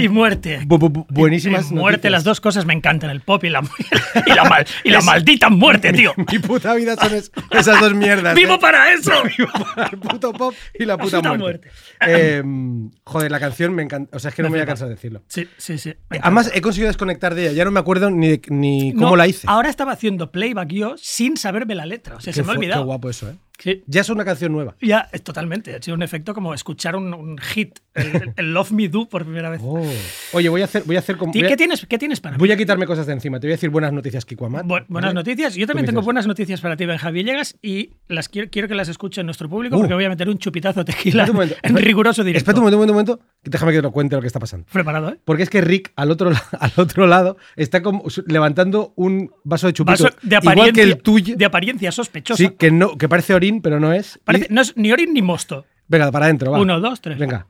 Y muerte. bu- bu- bu- buenísimas Y muerte, noticias. las dos cosas me encantan, el pop y la, y la, mal- y la maldita muerte, tío. Mi puta vida son es- esas dos mierdas. ¡Vivo ¿eh? para eso! Vivo para el puto pop y la puta, puta muerte. Eh, joder, la canción me encanta. O sea, es que no me voy a cansar de decirlo. Sí, sí, sí. me. Además, he conseguido desconectar de ella. Ya no me acuerdo ni, de- ni No, cómo la hice. Ahora estaba haciendo playback yo sin saberme la letra. O sea, Qué se me ha olvidado. Qué guapo eso, ¿eh? Sí. Ya es una canción nueva. Ya, es totalmente. Ha sido un efecto como escuchar un, un hit, el, el Love Me Do por primera vez. Oh. Oye, voy a hacer, voy a hacer como. Voy a- ¿Qué, tienes, ¿Qué tienes para mí? Voy a quitarme cosas de encima. Te voy a decir buenas noticias, Kiko Amat. Bu- buenas ¿vale? noticias. Yo también tengo dices. buenas noticias para ti, Benja Villegas, y las quiero, quiero que las escuche nuestro público Uh. porque voy a meter un chupitazo de tequila un momento, en riguroso directo. Espérate un momento, un momento, un momento. Déjame que te lo cuente lo que está pasando. Preparado, ¿eh? Porque es que Rick, al otro, al otro lado, está como levantando un vaso de chupito. Vaso de igual apariencia, que el tuyo. de apariencia sospechosa. Sí, que, no, que parece orín, pero no es. Parece- Y- no es ni orín ni mosto. venga, para adentro, va. Uno, dos, tres. Venga.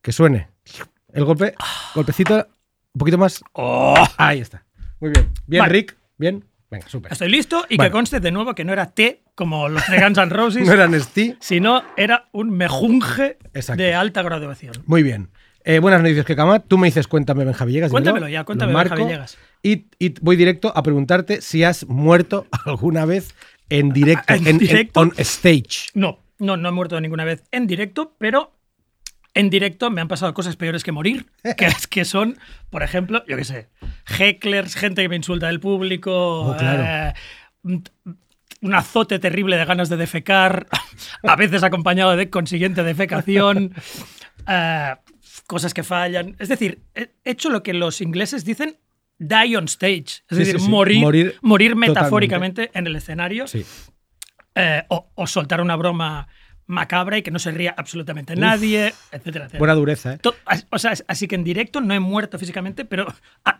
Que suene. El golpe, golpecito, un poquito más. Oh, Ahí está. Muy bien. Bien, Vale. Rick. Bien. Venga, súper. estoy listo y Bueno. que conste de nuevo que no era té como los de Guns N' Roses, No eran Steve. sino era un mejunje Exacto. de alta graduación. Muy bien. Eh, buenas noticias, que Camat. Tú me dices, cuéntame, Benja Villegas. Cuéntamelo ya, cuéntame, Benja Villegas. Y, y voy directo a preguntarte si has muerto alguna vez en directo, ¿En en, en- directo? on stage. No, no, no he muerto ninguna vez en directo, pero en directo me han pasado cosas peores que morir, que que son, por ejemplo, yo qué sé, hecklers, gente que me insulta del público, Oh, claro. eh, un- un azote terrible de ganas de defecar, a veces acompañado de consiguiente defecación, eh, cosas que fallan. Es decir, he hecho lo que los ingleses dicen die on stage, es Sí, decir, sí, sí. morir, Morir morir, totalmente. metafóricamente en el escenario Sí. eh, o, o soltar una broma macabra y que no se ría absolutamente nadie, etcétera, etcétera. Buena dureza, ¿eh? O sea, así que en directo no he muerto físicamente, pero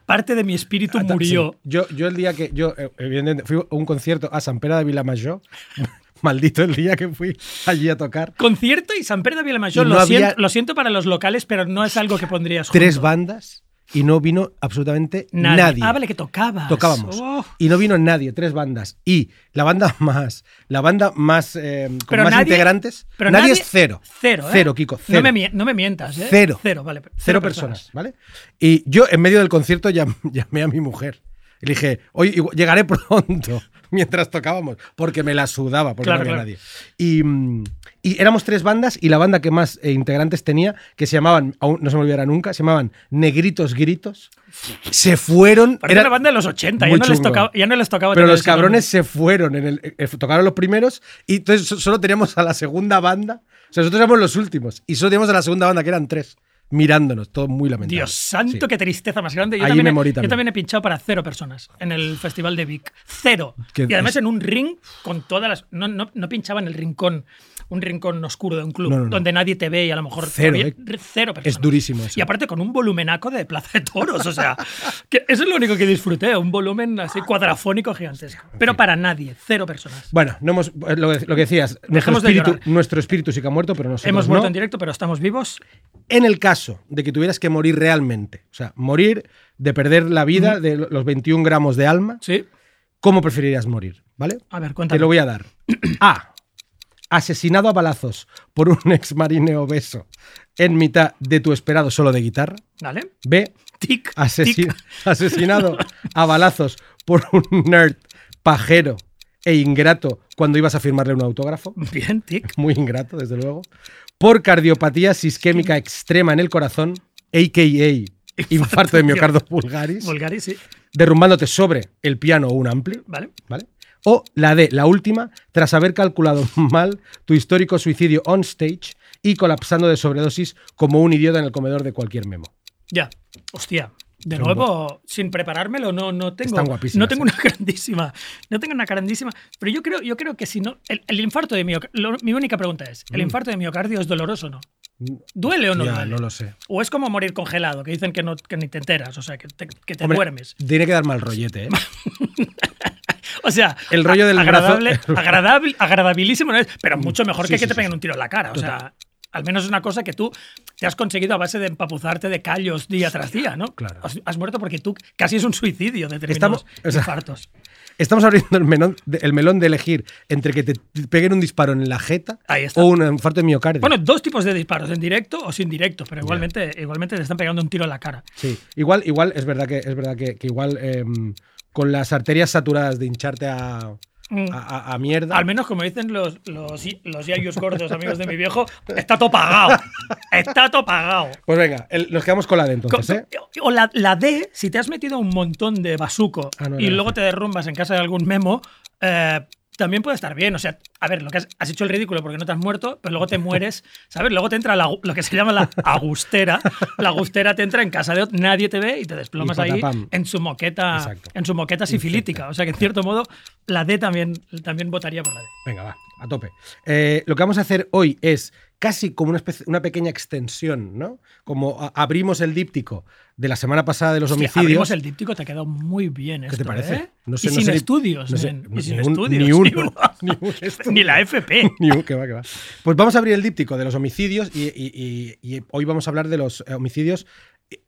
parte de mi espíritu Ah, murió. Yo, yo el día que yo, eh, evidentemente, fui a un concierto a San Pera de Vilamajor, maldito el día que fui allí a tocar, Concierto y San Pedro de no lo, había- siento, lo siento para los locales, pero no es algo que pondrías tres junto. bandas y no vino absolutamente Nadie. nadie. Ah, vale, que tocabas. Tocábamos. Oh. Y no vino nadie, tres bandas. Y la banda más, la banda más, eh, con Pero más nadie- integrantes, pero nadie, nadie- es cero. Cero, ¿eh? Cero, Kiko, cero. No, me, mie- no me mientas, ¿eh? Cero. Cero, vale. Cero, Cero personas, ¿vale? Y yo en medio del concierto llam- llamé a mi mujer. Le dije, oye, igual- llegaré pronto mientras tocábamos, porque me la sudaba, porque Claro, no había claro. nadie. Y, mm, y éramos tres bandas y la banda que más eh, integrantes tenía, que se llamaban, aún no se me olvidará nunca, se llamaban Negritos Gritos, se fueron. Era- una banda de los 80, ya no, les tocaba, ya no les tocaba Pero los nombre. cabrones se fueron. En el, eh, tocaron los primeros y entonces so- solo teníamos a la segunda banda. O sea, nosotros éramos los últimos y solo teníamos a la segunda banda, que eran tres, mirándonos. Todo muy lamentable. Dios santo, Sí. qué tristeza más grande. Yo Ahí también, me he- morí yo también. también he pinchado para cero personas en el Festival de Vic. Cero. Y además es- en un ring con todas las. No, no, no pinchaba en el rincón, un rincón oscuro de un club No, no, no. donde nadie te ve y a lo mejor. Cero, había ¿eh? Cero personas. Es durísimo eso. Y aparte con un volumenaco de Plaza de Toros. O sea, que eso es lo único que disfruté. Un volumen así cuadrafónico gigantesco. Pero para nadie. Cero personas. Bueno, no hemos, eh, lo, que- lo que decías, nuestro de espíritu, llorar. nuestro espíritu sí que ha muerto, pero nosotros Hemos muerto en directo, pero estamos vivos. En el caso de que tuvieras que morir realmente, o sea, morir de perder la vida de lo- los 21 gramos de alma, Sí. ¿cómo preferirías morir? ¿Vale? A ver, Te cuéntame. lo voy a dar. A. Asesinado a balazos por un ex marine obeso en mitad de tu esperado solo de guitarra. ¿Vale? B. Tic. asesi- tic. asesinado a balazos por un nerd pajero e ingrato cuando ibas a firmarle un autógrafo. Bien, tic. Muy ingrato, desde luego. Por cardiopatía isquémica extrema en el corazón, a.k.a. infarto de miocardio vulgaris, Vulgari, sí. derrumbándote sobre el piano o un ampli. Vale. ¿Vale? O la D, la última, tras haber calculado mal tu histórico suicidio on stage y colapsando de sobredosis como un idiota en el comedor de cualquier memo. Ya. Hostia. De nuevo, sin preparármelo, no, no tengo. Están No tengo ¿eh? una grandísima. No tengo una grandísima. Pero yo creo, yo creo que si no. El, el infarto de miocardio. Mi única pregunta es: ¿el Mm. infarto de miocardio es doloroso o no? ¿Duele o no Ya, duele? no lo sé. O es como morir congelado, que dicen que, no, que ni te enteras, o sea, que te, que te Hombre, duermes. Tiene que dar mal rollete, ¿eh? O sea, El rollo del agradable, brazo- agradable, agradabilísimo no es, pero mucho mejor Sí, que que te peguen un tiro en la cara. O sea, al menos es una cosa que tú te has conseguido a base de empapuzarte de callos día tras día, ¿no? Claro. Has, has muerto porque tú casi es un suicidio de determinados Estamos- o sea, infartos. Estamos abriendo el melón, de, el melón de elegir entre que te peguen un disparo en la jeta o un infarto de miocardio. Bueno, dos tipos de disparos, en directo o sin directo, pero igualmente, igualmente te están pegando un tiro en la cara. Sí, igual, igual es verdad que es verdad que, que igual em, con las arterias saturadas de hincharte a, Mm. a, a- a mierda. Al menos, como dicen los, los, los yayos gordos amigos de mi viejo, está todo pagado. Está todo pagado. Pues venga, el- nos quedamos con la Co- entonces, ¿eh? O la, la D, si te has metido un montón de basuco Ah, no, y no, luego no. te derrumbas en casa de algún memo, eh, también puede estar bien. O sea, a ver, lo que has, has hecho el ridículo porque no te has muerto, pero luego te mueres, ¿sabes? Luego te entra la- lo que se llama la agustera. La agustera te entra en casa de otro, nadie te ve y te desplomas Y ahí en su moqueta, Exacto. en su moqueta sifilítica. O sea que en cierto modo, la D también, también votaría por la D. Venga, va, a tope. Eh, lo que vamos a hacer hoy es casi como una, especie- una pequeña extensión, ¿no? Como a- abrimos el díptico de la semana pasada de los Hostia, homicidios. abrimos el díptico, te ha quedado muy bien ¿Qué esto, te parece? ¿eh? No sé- y no sin sé estudios, no sé, y sin un- estudios. ni uno, uno. ni un estudio. Ni la FP. Ni un- que va, que va. Pues vamos a abrir el díptico de los homicidios y, y- y- y hoy vamos a hablar de los eh, homicidios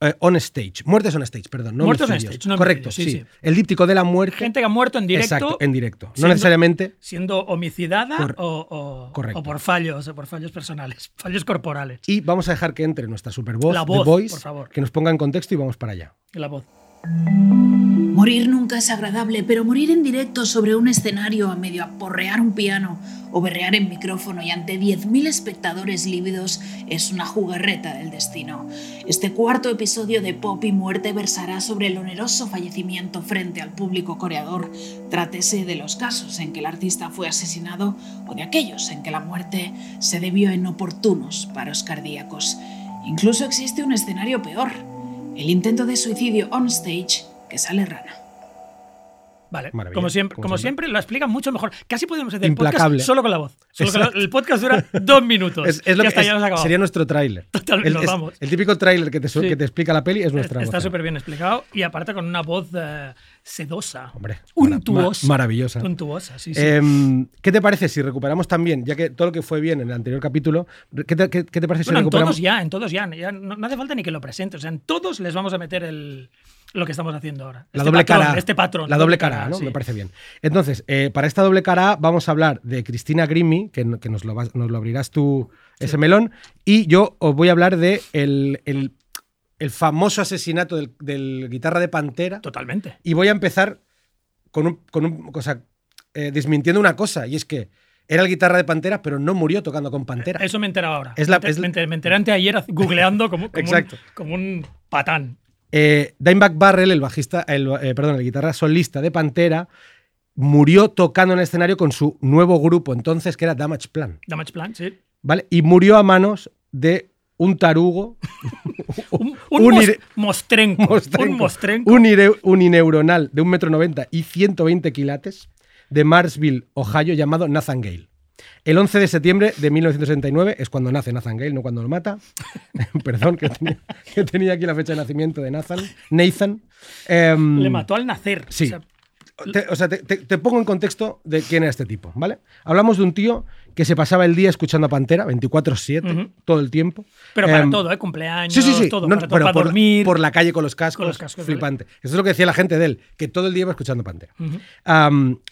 eh, on stage. Muertes on stage, perdón. No Muertes on stage, no Correcto, homicidios, sí, sí, sí. El díptico de la muerte. Gente que ha muerto en directo. Exacto, en directo. No necesariamente. Siendo homicidada Cor- o, o- correcto. o por fallos, o por fallos personales, fallos corporales. Y vamos a dejar que entre nuestra super voz, La The voz, Voice, por favor. que nos ponga en contexto y vamos para allá. La voz. Morir nunca es agradable, pero morir en directo sobre un escenario a medio aporrear un piano o berrear en micrófono y ante 10.000 espectadores lívidos es una jugarreta del destino. Este cuarto episodio de Pop y Muerte versará sobre el oneroso fallecimiento frente al público coreador, trátese de los casos en que el artista fue asesinado o de aquellos en que la muerte se debió en oportunos paros cardíacos. Incluso existe un escenario peor, el intento de suicidio on stage que sale rana. Vale. Maravilla, Como siempre, como como siempre. siempre, lo explican mucho mejor. Casi podemos hacer el podcast solo con la voz. Solo el podcast dura dos minutos. Es, es lo que está, es- ya acabado. sería nuestro tráiler. El, nos el típico tráiler que te, Sí. que te explica la peli es nuestra. Está súper bien explicado y aparte con una voz eh, sedosa. Hombre, untuosa. ma- maravillosa. Untuosa, sí, sí. Em, ¿Qué te parece si recuperamos también, ya que todo lo que fue bien en el anterior capítulo, ¿qué te, qué- qué te parece si Bueno, en recuperamos? todos ya, en todos ya. ya no, no hace falta ni que lo presente. O sea, en todos les vamos a meter el, lo que estamos haciendo ahora. La Este doble patrón, cara. Este patrón. La doble cara, ¿no? sí. Me parece bien. Entonces, eh, para esta doble cara vamos a hablar de Cristina Grimmy, que, que nos, lo vas- nos lo abrirás tú, ese melón, y yo os voy a hablar de el, el- el famoso asesinato del, del guitarra de Pantera. Totalmente. Y voy a empezar con un, con un- o sea, eh, desmintiendo una cosa, y es que era el guitarra de Pantera, pero no murió tocando con Pantera. Eso me he enterado ahora. Es la- me, es la- me enter- me enteré anteayer googleando como, como, Exacto. Un, como un patán. Eh, Dimebag Barrel, el bajista, el, eh, perdón, el guitarra solista de Pantera, murió tocando en el escenario con su nuevo grupo entonces, que era Damage Plan. Damage Plan, sí. ¿Vale? Y murió a manos de un tarugo, Un, un Un mos- mostrenco. mostrenco, Un mostrenco. un ire- unineuronal de un metro noventa y 120 quilates de Marsville, Ohio, llamado Nathan Gale. El 11 de septiembre de 1969 es cuando nace Nathan Gale, no cuando lo mata. Perdón, que tenía, que tenía aquí la fecha de nacimiento de Nathan. Nathan. Em, Le mató al nacer. Sí. O sea, te, o sea, te, te- te pongo en contexto de quién era este tipo, ¿vale? Hablamos de un tío que se pasaba el día escuchando a Pantera 24-7, Ujú. todo el tiempo. pero para Em, todo, ¿eh? Cumpleaños, Sí, sí, sí. todo. No, para, todo, para por, dormir. por la calle con los cascos. Con los cascos, flipante. Eso es lo que decía la gente de él, que todo el día iba escuchando Pantera.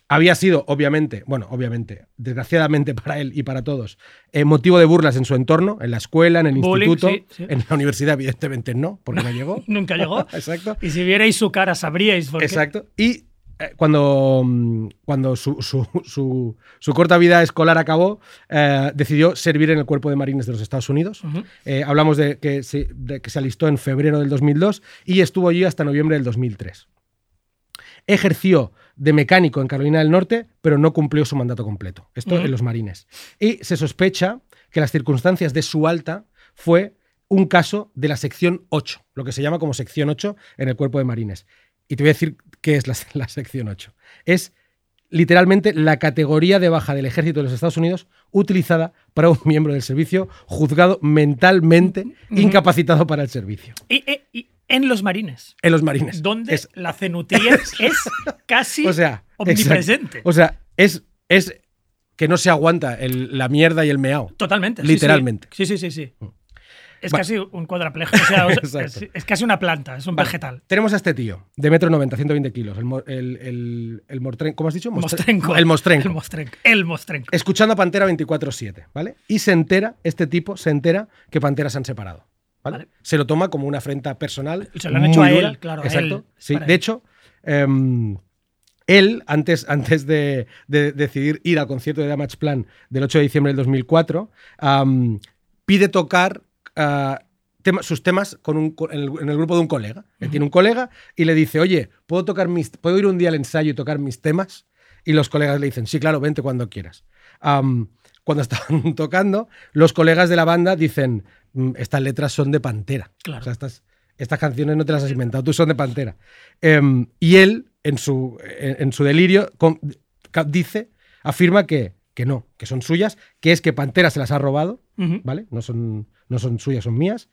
Había sido, obviamente, bueno, obviamente, desgraciadamente para él y para todos, eh, motivo de burlas en su entorno, en la escuela, en el Bullying, instituto, sí, sí. en la universidad, evidentemente no, porque no llegó. Nunca llegó. Exacto. Y si vierais su cara, sabríais por qué. Exacto. Y cuando, mm, cuando su, su- su- su corta vida escolar acabó, eh, decidió servir en el Cuerpo de Marines de los Estados Unidos. Eh, hablamos de que, se, de que se alistó en febrero del 2002 y estuvo allí hasta noviembre del 2003. Ejerció de mecánico en Carolina del Norte, pero no cumplió su mandato completo. Esto en los marines. Y se sospecha que las circunstancias de su alta fue un caso de la sección 8, lo que se llama como sección 8 en el cuerpo de marines. Y te voy a decir qué es la, la sección 8. Es literalmente la categoría de baja del ejército de los Estados Unidos utilizada para un miembro del servicio juzgado mentalmente incapacitado para el servicio. Y, y- y en los marines, En los marines. donde Es- la cenutriez es casi o sea, omnipresente. exacto. O sea, es, es que no se aguanta el- la mierda y el meao. Totalmente. Literalmente. Sí, sí, sí, sí. sí. Es casi un cuadraplejo. O sea, es, es casi una planta, es un Vale, vegetal. Tenemos a este tío, de metro 90, 120 kilos, el, el, el, el Mortren- ¿cómo has dicho? Mostrenco. El Mostrenco. El Mostrenco. El Mostrenco. Escuchando a Pantera 24-7, ¿vale? Y se entera, este tipo se entera que Pantera se han separado. ¿vale? Vale. Se lo toma como una afrenta personal. Se lo han hecho a él, dura. claro, Exacto. él, sí, de él. hecho, em, él, antes, antes de, de decidir ir al concierto de Damage Plan del 8 de diciembre del 2004, am, pide tocar ah, tema- sus temas con un, en, el, en el grupo de un colega. Él tiene un colega y le dice, oye, ¿puedo, tocar mis, ¿puedo ir un día al ensayo y tocar mis temas? Y los colegas le dicen, sí, claro, vente cuando quieras. Cuando estaban tocando, los colegas de la banda dicen, "Mm, estas letras son de Pantera. Claro. O sea, estas, estas canciones no te las has inventado, tú son de Pantera. Em, y él, en su, en, en su delirio, con- dice, afirma que, que no, que son suyas, que es que Pantera se las ha robado. ¿vale? No son, no son suyas, son mías.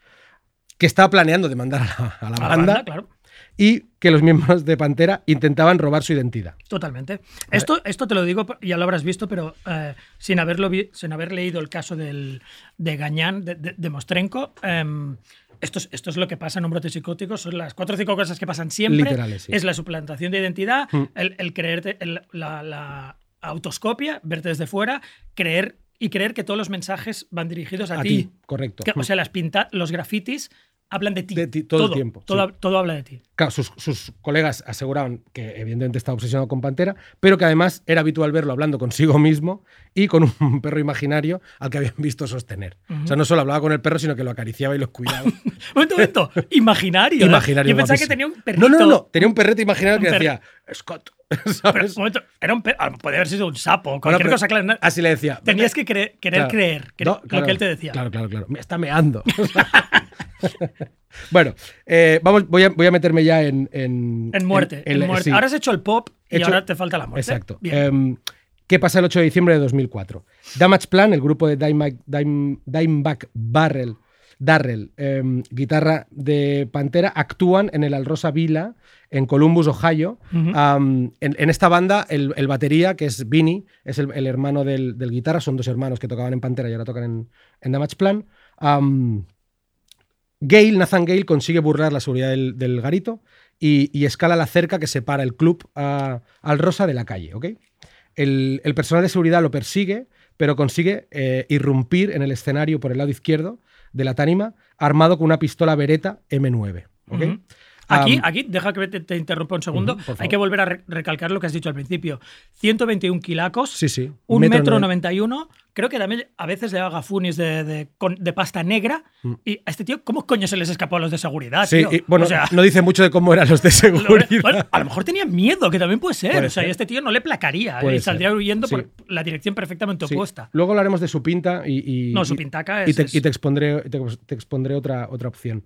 Que estaba planeando demandar a la, a la A la banda, claro. y que los miembros de Pantera intentaban robar su identidad. Totalmente. Esto, esto te lo digo, ya lo habrás visto, pero eh, sin, haberlo vi- sin haber leído el caso del, de Gañán, de, de- de Mostrenko, em, esto, es, esto es lo que pasa en un brote psicótico, son las cuatro o cinco cosas que pasan siempre. Literales, sí. Es la suplantación de identidad, Mm. el, el creerte, el- la, la autoscopia, verte desde fuera, creer y creer que todos los mensajes van dirigidos a, A ti. correcto. Que, o sea, las pinta, los grafitis hablan de ti. De ti todo el tiempo, Todo, sí. todo habla de ti. Claro, sus, sus colegas aseguraban que evidentemente estaba obsesionado con Pantera, pero que además era habitual verlo hablando consigo mismo y con un perro imaginario al que habían visto sostener. O sea, no solo hablaba con el perro, sino que lo acariciaba y lo cuidaba. Momento, momento. Imaginario. imaginario. Yo pensaba que tenía un perrito. No, no, no. Tenía un perrete imaginario Un que decía Scott. Pero, ¿sabes? un momento, era un perro. Podría haber sido un sapo, Bueno, cualquier pero cosa. Claro, Así le decía. tenías que cre- querer Claro. creer que- No, lo que él te decía. Claro, claro, claro. Me está meando. bueno, eh, vamos, voy a, voy a meterme ya en. En, En muerte. en- en muerte. sí. Ahora has hecho el pop y hecho- ahora te falta la muerte. Exacto. Em, ¿Qué pasa el 8 de diciembre de 2004? Damage Plan, el grupo de Dimebag, Dime- Dimeback Barrel, Darrell, em, guitarra de Pantera, actúan en el Alrosa Villa en Columbus, Ohio. Ujú. Am, en, en esta banda, el, el batería, que es Vinny, es el, el hermano del, del guitarra, son dos hermanos que tocaban en Pantera y ahora tocan en, en Damage Plan. Am, Gale, Nathan Gale, consigue burlar la seguridad del, del garito y, y escala la cerca que separa el club a- al Rosa de la calle, ¿ok? El, el personal de seguridad lo persigue, pero consigue eh, irrumpir en el escenario por el lado izquierdo de la tánima, armado con una pistola Beretta M9, ¿ok? Ujú. Aquí, aquí, deja que te, te interrumpa un segundo. Hay que volver a re- recalcar lo que has dicho al principio. 121 kilacos, Sí, sí. un Metro metro noven- 91. Creo que también a veces le haga funis de, de, pasta negra. Mm. Y a este tío, ¿cómo coño se les escapó a los de seguridad? Sí, tío? y, bueno, O sea, no dice mucho de cómo eran los de lo- seguridad. bueno, a lo mejor tenía miedo, que también puede ser. Puede o sea, ser. y este tío no le placaría. Puede y saldría ser. huyendo Sí. por la dirección perfectamente opuesta. Luego hablaremos de su pinta y. y- No, su pintaca y te, es- y te expondré, te, te expondré otra, otra opción.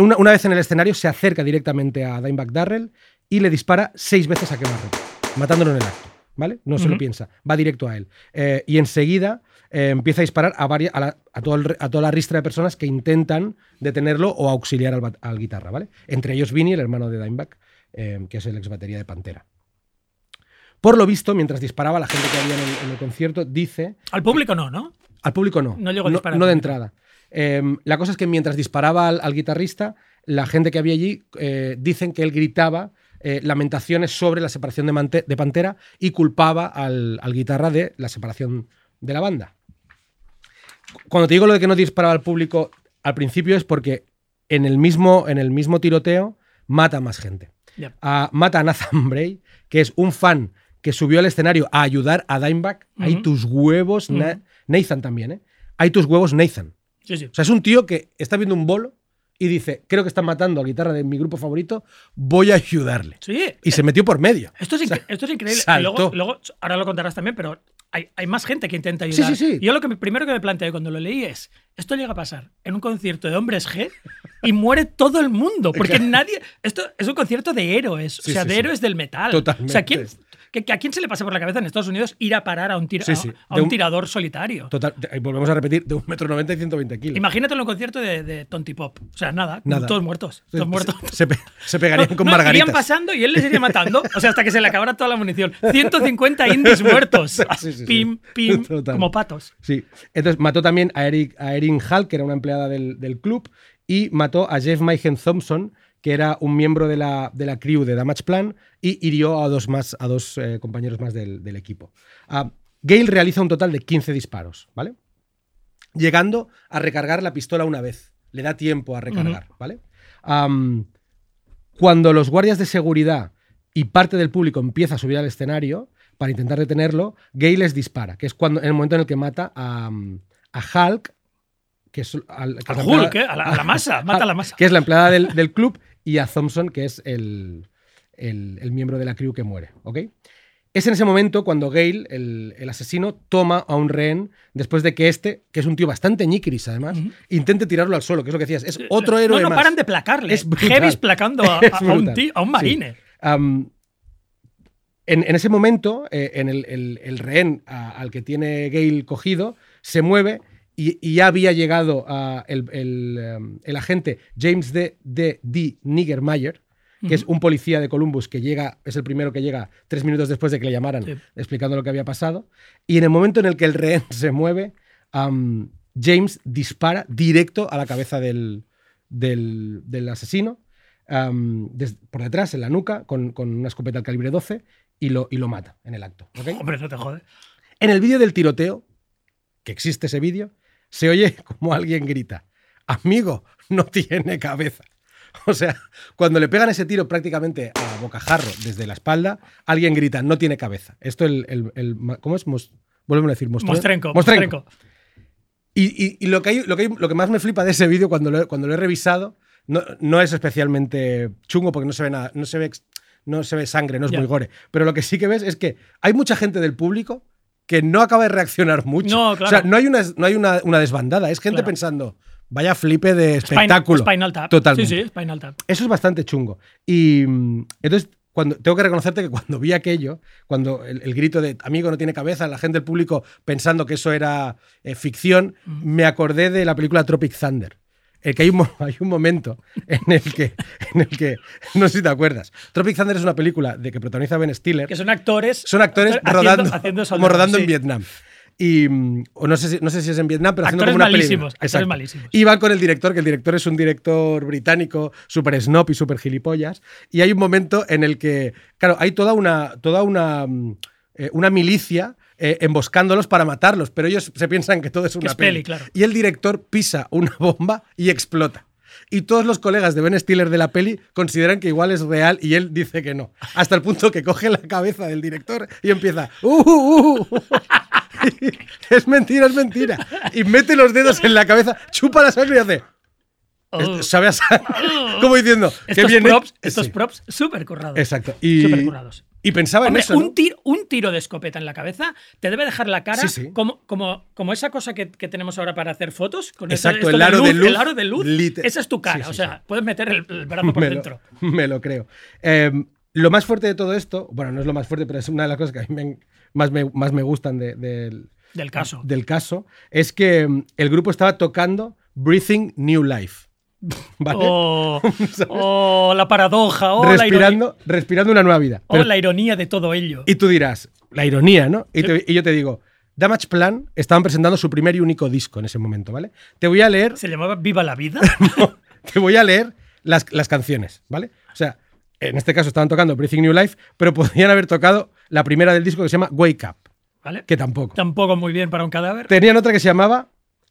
Una, una vez en el escenario se acerca directamente a Dimebag Darrell y le dispara seis veces a quemarropa, matándolo en el acto. ¿Vale? No se lo piensa, va directo a él. Eh, y enseguida eh, empieza a disparar a, varias, a, la- a todo el a toda la ristra de personas que intentan detenerlo o auxiliar al, al guitarra, ¿vale? Entre ellos Vinny, el hermano de Dimebag, eh, que es el ex batería de Pantera. Por lo visto, mientras disparaba, la gente que había en el, en el concierto dice Al público no, ¿no? al público no. No llegó a disparar no al de entrada. Eh, la cosa es que mientras disparaba al, al guitarrista, la gente que había allí eh, dicen que él gritaba eh, lamentaciones sobre la separación de, Mante- de Pantera y culpaba al, al guitarra de la separación de la banda. Cuando te digo lo de que no disparaba al público al principio es porque en el mismo, en el mismo tiroteo mata más gente. Ah, mata a Nathan Bray, que es un fan que subió al escenario a ayudar a Dimebag. Hay tus huevos. Nathan también, ¿eh? Hay tus huevos, Nathan. Sí, sí. O sea, es un tío que está viendo un bolo y dice, creo que están matando a la guitarra de mi grupo favorito, voy a ayudarle. Sí, Y se metió por medio. Esto es, esto es increíble. Y luego, luego, ahora lo contarás también, pero hay, hay más gente que intenta ayudar. sí, sí. Yo lo que me- primero que me planteé cuando lo leí es, esto llega a pasar en un concierto de hombres G y muere todo el mundo, porque nadie... Esto es un concierto de héroes, o sea, de héroes del metal. Totalmente. O sea, ¿quién, que, que ¿a quién se le pasa por la cabeza en Estados Unidos ir a parar a un, tira- Sí, sí. a- a De un un- tirador solitario? Total, volvemos a repetir, de un metro noventa y 120 kilos. Imagínate en un concierto de, de Tonti Pop. O sea, nada, Nada. todos muertos. Se- Todos muertos. Se, se pe- se pegarían No, con no, margaritas. Irían pasando y él les iría matando. O sea, hasta que se le acabara toda la munición. 150 indies muertos. Sí. Pim, pim, Total. como patos. Sí. Entonces mató también a, Eric, a Erin Hall, que era una empleada del, del club, y mató a Jeff Mayhem Thompson, que era un miembro de la, de la crew de Damage Plan, y hirió a dos, más, a dos eh, compañeros más del, del equipo. Ah, Gale realiza un total de 15 disparos, ¿vale? Llegando a recargar la pistola una vez. Le da tiempo a recargar, ¿vale? Cuando los guardias de seguridad y parte del público empieza a subir al escenario para intentar detenerlo, Gay les dispara, que es cuando, en el momento en el que mata a, a Hulk, que es, al, que es Al la empleada- ¿eh? a, la, a la masa. Mata a la masa. que es la empleada del, del club, y a Thompson, que es el, el- el miembro de la crew que muere. ¿ok? Es en ese momento cuando Gale, el, el asesino, toma a un rehén después de que este, que es un tío bastante ñiquris además, intente tirarlo al suelo, que es lo que decías. Es otro héroe No, no paran de placarle. Es. Heavis placando a, un, tío- a un Sí. marine. En, en ese momento, eh, en el, el- el rehén a- al que tiene Gale cogido, se mueve y, y ya había llegado a el, el, em, el agente James D. D. D. Niggermeyer, que es un policía de Columbus que llega, es el primero que llega tres minutos después de que le llamaran Sí. explicando lo que había pasado. Y en el momento en el que el rehén se mueve, am, James dispara directo a la cabeza del, del- del asesino, des- por detrás, en la nuca, con, con una escopeta al calibre 12, y lo, y lo mata en el acto. Hombre, no te jode. En el vídeo del tiroteo, que existe ese vídeo, se oye como alguien grita, amigo, no tiene cabeza. O sea, cuando le pegan ese tiro prácticamente a bocajarro desde la espalda, alguien grita, no tiene cabeza. Esto el... el- el- ¿Cómo es? Mos- a decir, Mostren- Mostrenko. Mostrenko. Mostrenko. Y, y- y lo, que hay, lo, que hay- lo que más me flipa de ese vídeo cuando lo, he- cuando lo he revisado no, no es especialmente chungo porque no se ve nada, no se ve, no se ve sangre, no es muy gore. Pero lo que sí que ves es que hay mucha gente del público que no acaba de reaccionar mucho. No, O claro. sea, no hay una, no hay una, una desbandada, es gente Claro. pensando, vaya flipe de Spinal- espectáculo. Spinal Tap. Totalmente. Sí, sí, Spinal Tap. Eso es bastante chungo. Y mm, entonces, cuando, tengo que reconocerte que cuando vi aquello, cuando el, el grito de amigo no tiene cabeza, la gente del público pensando que eso era eh, ficción, me acordé de la película Tropic Thunder. El que hay un, hay un momento en el, que, en el que, no sé si te acuerdas, Tropic Thunder es una película de que protagoniza Ben Stiller. Que son actores. Son actores haciendo- rodando, haciendo como soldados, rodando en sí. Vietnam. Y, mm, o no sé, si, no sé si es en Vietnam, pero haciendo Actores como una malísimos, actores Exacto. malísimos. Y van con el director, que el director es un director británico, súper snob y súper gilipollas. Y hay un momento en el que, claro, hay toda una, toda una, mm, eh, una milicia eh, emboscándolos para matarlos, pero ellos se piensan que todo es una es peli, claro. Y el director pisa una bomba y explota. Y todos los colegas de Ben Stiller de la peli consideran que igual es real y él dice que no. Hasta el punto que coge la cabeza del director y empieza. "Uh, uh, uh". es mentira, es mentira. Y mete los dedos en la cabeza, chupa la sangre y hace. Oh. Sabe a sangre. Como diciendo. "Qué Estos props, he-". estos Sí, props súper currados. Exacto. Y. y pensaba Hombre, en eso. un, tiro, un tiro de escopeta en la cabeza te debe dejar la cara Sí, sí. Como, como, como esa cosa que, que tenemos ahora para hacer fotos. Con Exacto, esto el aro de luz, El aro de luz. Esa es tu cara. Sí, o sea, puedes meter el, el brazo por me, lo, dentro. me lo creo. Eh, lo más fuerte de todo esto, bueno, no es lo más fuerte, pero es una de las cosas que a mí me- más, me, más me gustan de- del- Del caso. del caso, es que mm, el grupo estaba tocando Breathing New Life. ¿Vale? Oh, oh, la paradoja. Oh, la ironía, respirando, respirando una nueva vida. oh, Pero- la ironía de todo ello. y tú dirás, la ironía, ¿no? Y, te- y yo te digo, Damage Plan estaban presentando su primer y único disco en ese momento, ¿vale? Te voy a leer ¿Se llamaba Viva la Vida? no, te voy a leer las, las canciones, ¿vale? O sea, en este caso estaban tocando Breathing New Life, pero podrían haber tocado la primera del disco que se llama Wake Up, ¿Vale? que tampoco. Tampoco muy bien para un cadáver. Tenían otra que se llamaba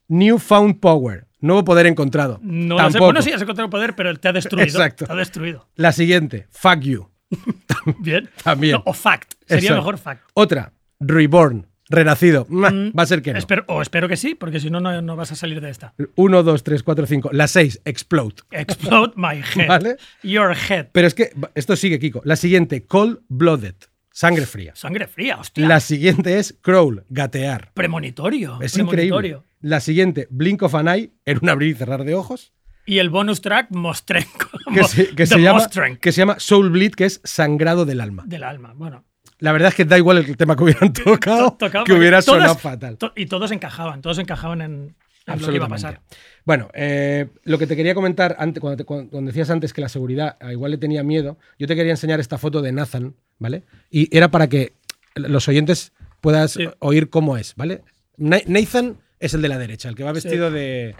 New Found Power, Nuevo poder encontrado. No lo sé. Tampoco. Bueno, sí, has encontrado poder, pero te ha destruido. Exacto. Te ha destruido. La siguiente, fuck you. Bien. También. No, o fact. Sería Exacto. mejor fact. Otra, reborn, renacido. Mwah, Va a ser que no. Espero- o espero que sí, porque si no, no, no vas a salir de esta. 1, 2, 3, 4, 5. La 6, explode. Explode my head. Vale. Your head. Pero es que esto sigue, Kiko. La siguiente, cold blooded, sangre fría. Sangre fría, hostia. La siguiente es crawl, gatear. Premonitorio. Es premonitorio. increíble. La siguiente, blink of an eye, en un abrir y cerrar de ojos. Y el bonus track, Mostrenko. Que se, que The se llama, Mostrenk que se llama Soul Bleed, que es sangrado del alma. del alma. Bueno. La verdad es que da igual el tema que hubieran tocado, to- tocaba que hubiera todas- sonado fatal. y todos encajaban, todos encajaban en, lo que iba a Absolutamente. pasar. Bueno, eh, lo que te quería comentar antes, cuando, te- cuando- decías antes que la seguridad a igual le tenía miedo, yo te quería enseñar esta foto de Nathan, ¿vale? Y era para que los oyentes puedas Sí. oír cómo es, ¿vale? Na- Nathan es el de la derecha, el que va vestido de,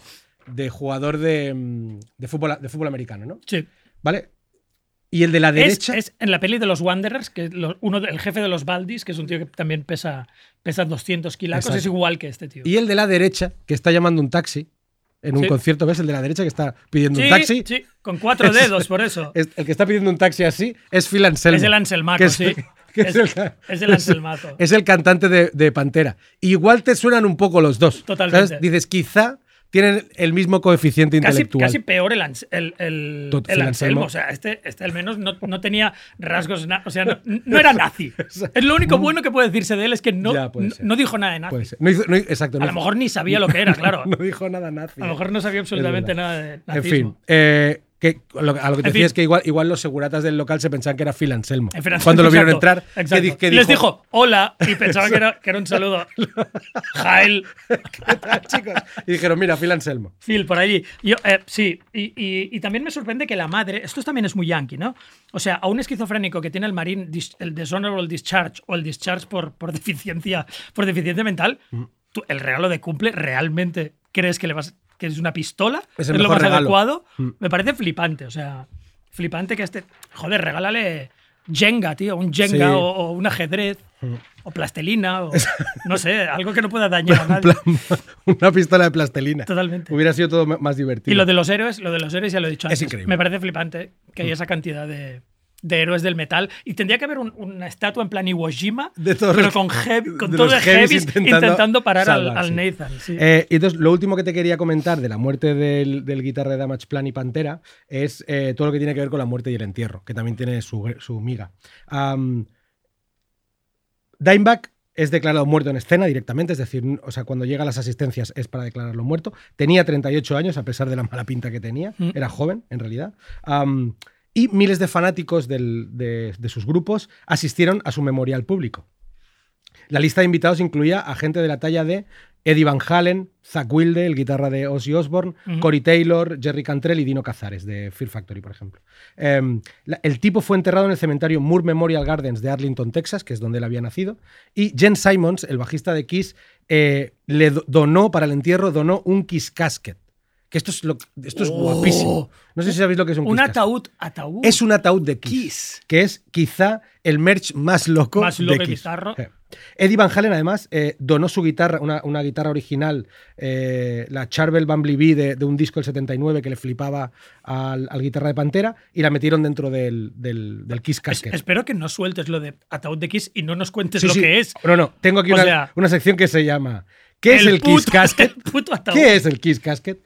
de jugador de, mm, de fútbol, de fútbol americano, ¿no? Sí. ¿Vale? Y el de la Es, derecha. es en la peli de los Wanderers, que lo- uno, el jefe de los Baldis, que es un tío que también pesa, pesa 200 kilacos, Exacto. es igual que este tío. Y el de la derecha, que está llamando un taxi en un Sí. concierto, ¿ves? El de la derecha que está pidiendo sí, un taxi. sí, con cuatro dedos, por eso. Es- el que está pidiendo un taxi así es Phil Anselmo. Es el Anselmaco, es- sí. Es, es el- es el Anselmato. Es el cantante de, de Pantera. Igual te suenan un poco los dos. Totalmente. ¿sabes? Dices, quizá tienen el mismo coeficiente Casi, intelectual. casi peor el, Ans- el, el, Tot- el el Anselmo. Anselmo. O sea, este, este al menos no, no tenía rasgos. na- o sea, no, no era nazi. Es lo único bueno que puede decirse de él es que no, no, dijo nada de nazi. Hizo- exacto. A lo mejor ni sabía lo que era, claro. no dijo nada nazi. A lo mejor no sabía absolutamente nada de En nazismo. fin, eh, que, a lo que te decía es que igual, igual los seguratas del local se pensaban que era Phil Anselmo. Cuando lo vieron exacto, entrar, ¿qué exacto. di- qué Les dijo hola y pensaban que era, que era un saludo. Jael, ¿Qué tal, chicos? Y dijeron, mira, Phil Anselmo. Phil, por allí. Yo, eh, sí, y, y- y también me sorprende que la madre, esto también es muy yankee, ¿no? O sea, a un esquizofrénico que tiene el marín, el dishonorable discharge o el discharge por, por deficiencia, por deficiencia mental, Mm. tú, el regalo de cumple, ¿realmente crees que le vas que es una pistola? Es el lo más regalo. adecuado? Mm. Me parece flipante, o sea, flipante que este, joder, regálale Jenga, tío, un Jenga Sí. Mm. o, o un ajedrez. O plastelina, o no sé, algo que no pueda dañar a nadie. una pistola de plastelina. Totalmente. Hubiera sido todo más divertido. Y lo de los héroes, lo de los héroes ya lo he dicho Es antes. increíble. Mm. Me parece flipante que haya esa cantidad de, de héroes del metal. Y tendría que haber un- una estatua en plan Iwo Jima, De todos pero los- con, heavy- con de todo de los heavies intentando, intentando parar al, salvar, al sí. Nathan. sí. Eh, y entonces, lo último que te quería comentar de la muerte del, del guitarra de Damage Plan y Pantera es eh, todo lo que tiene que ver con la muerte y el entierro, que también tiene su, su miga. Am, Dimebag es declarado muerto en escena directamente, es decir, o sea, cuando llega a las asistencias es para declararlo muerto. Tenía 38 años, a pesar de la mala pinta que tenía. Mm. Era joven, en realidad. Y miles de fanáticos del- de, de sus grupos asistieron a su memorial público. La lista de invitados incluía a gente de la talla de Eddie Van Halen, Zach Wilde, el guitarra de Ozzy Osbourne, Ujú. Corey Taylor, Jerry Cantrell y Dino Cazares de Fear Factory, por ejemplo. Em, la- el tipo fue enterrado en el cementerio Moore Memorial Gardens de Arlington, Texas, que es donde él había nacido. Y Jen Simons, el bajista de Kiss, eh, le do- donó para el entierro, donó un Kiss Casket. Que esto es, lo, esto es Oh. guapísimo. No sé si sabéis lo que es un, un Kiss ataúd, ataúd. Es un ataúd de Kiss, Kiss. que es quizá el merch más loco Más de loco y Kiss. bizarro. Eddie Van Halen, además, eh, donó su guitarra, una, una guitarra original, eh, la Charvel Bumblebee de, de un disco del 79 que le flipaba al, al guitarra de Pantera, y la metieron dentro del, del, del Kiss Es- Casket. espero que no sueltes lo de ataúd de Kiss y no nos cuentes Sí, lo sí. que es. No, no, tengo aquí una, sea, una sección que se llama ¿Qué es el el Kiss puto- Casket? el puto ataúd. ¿Qué es el Kiss Casket?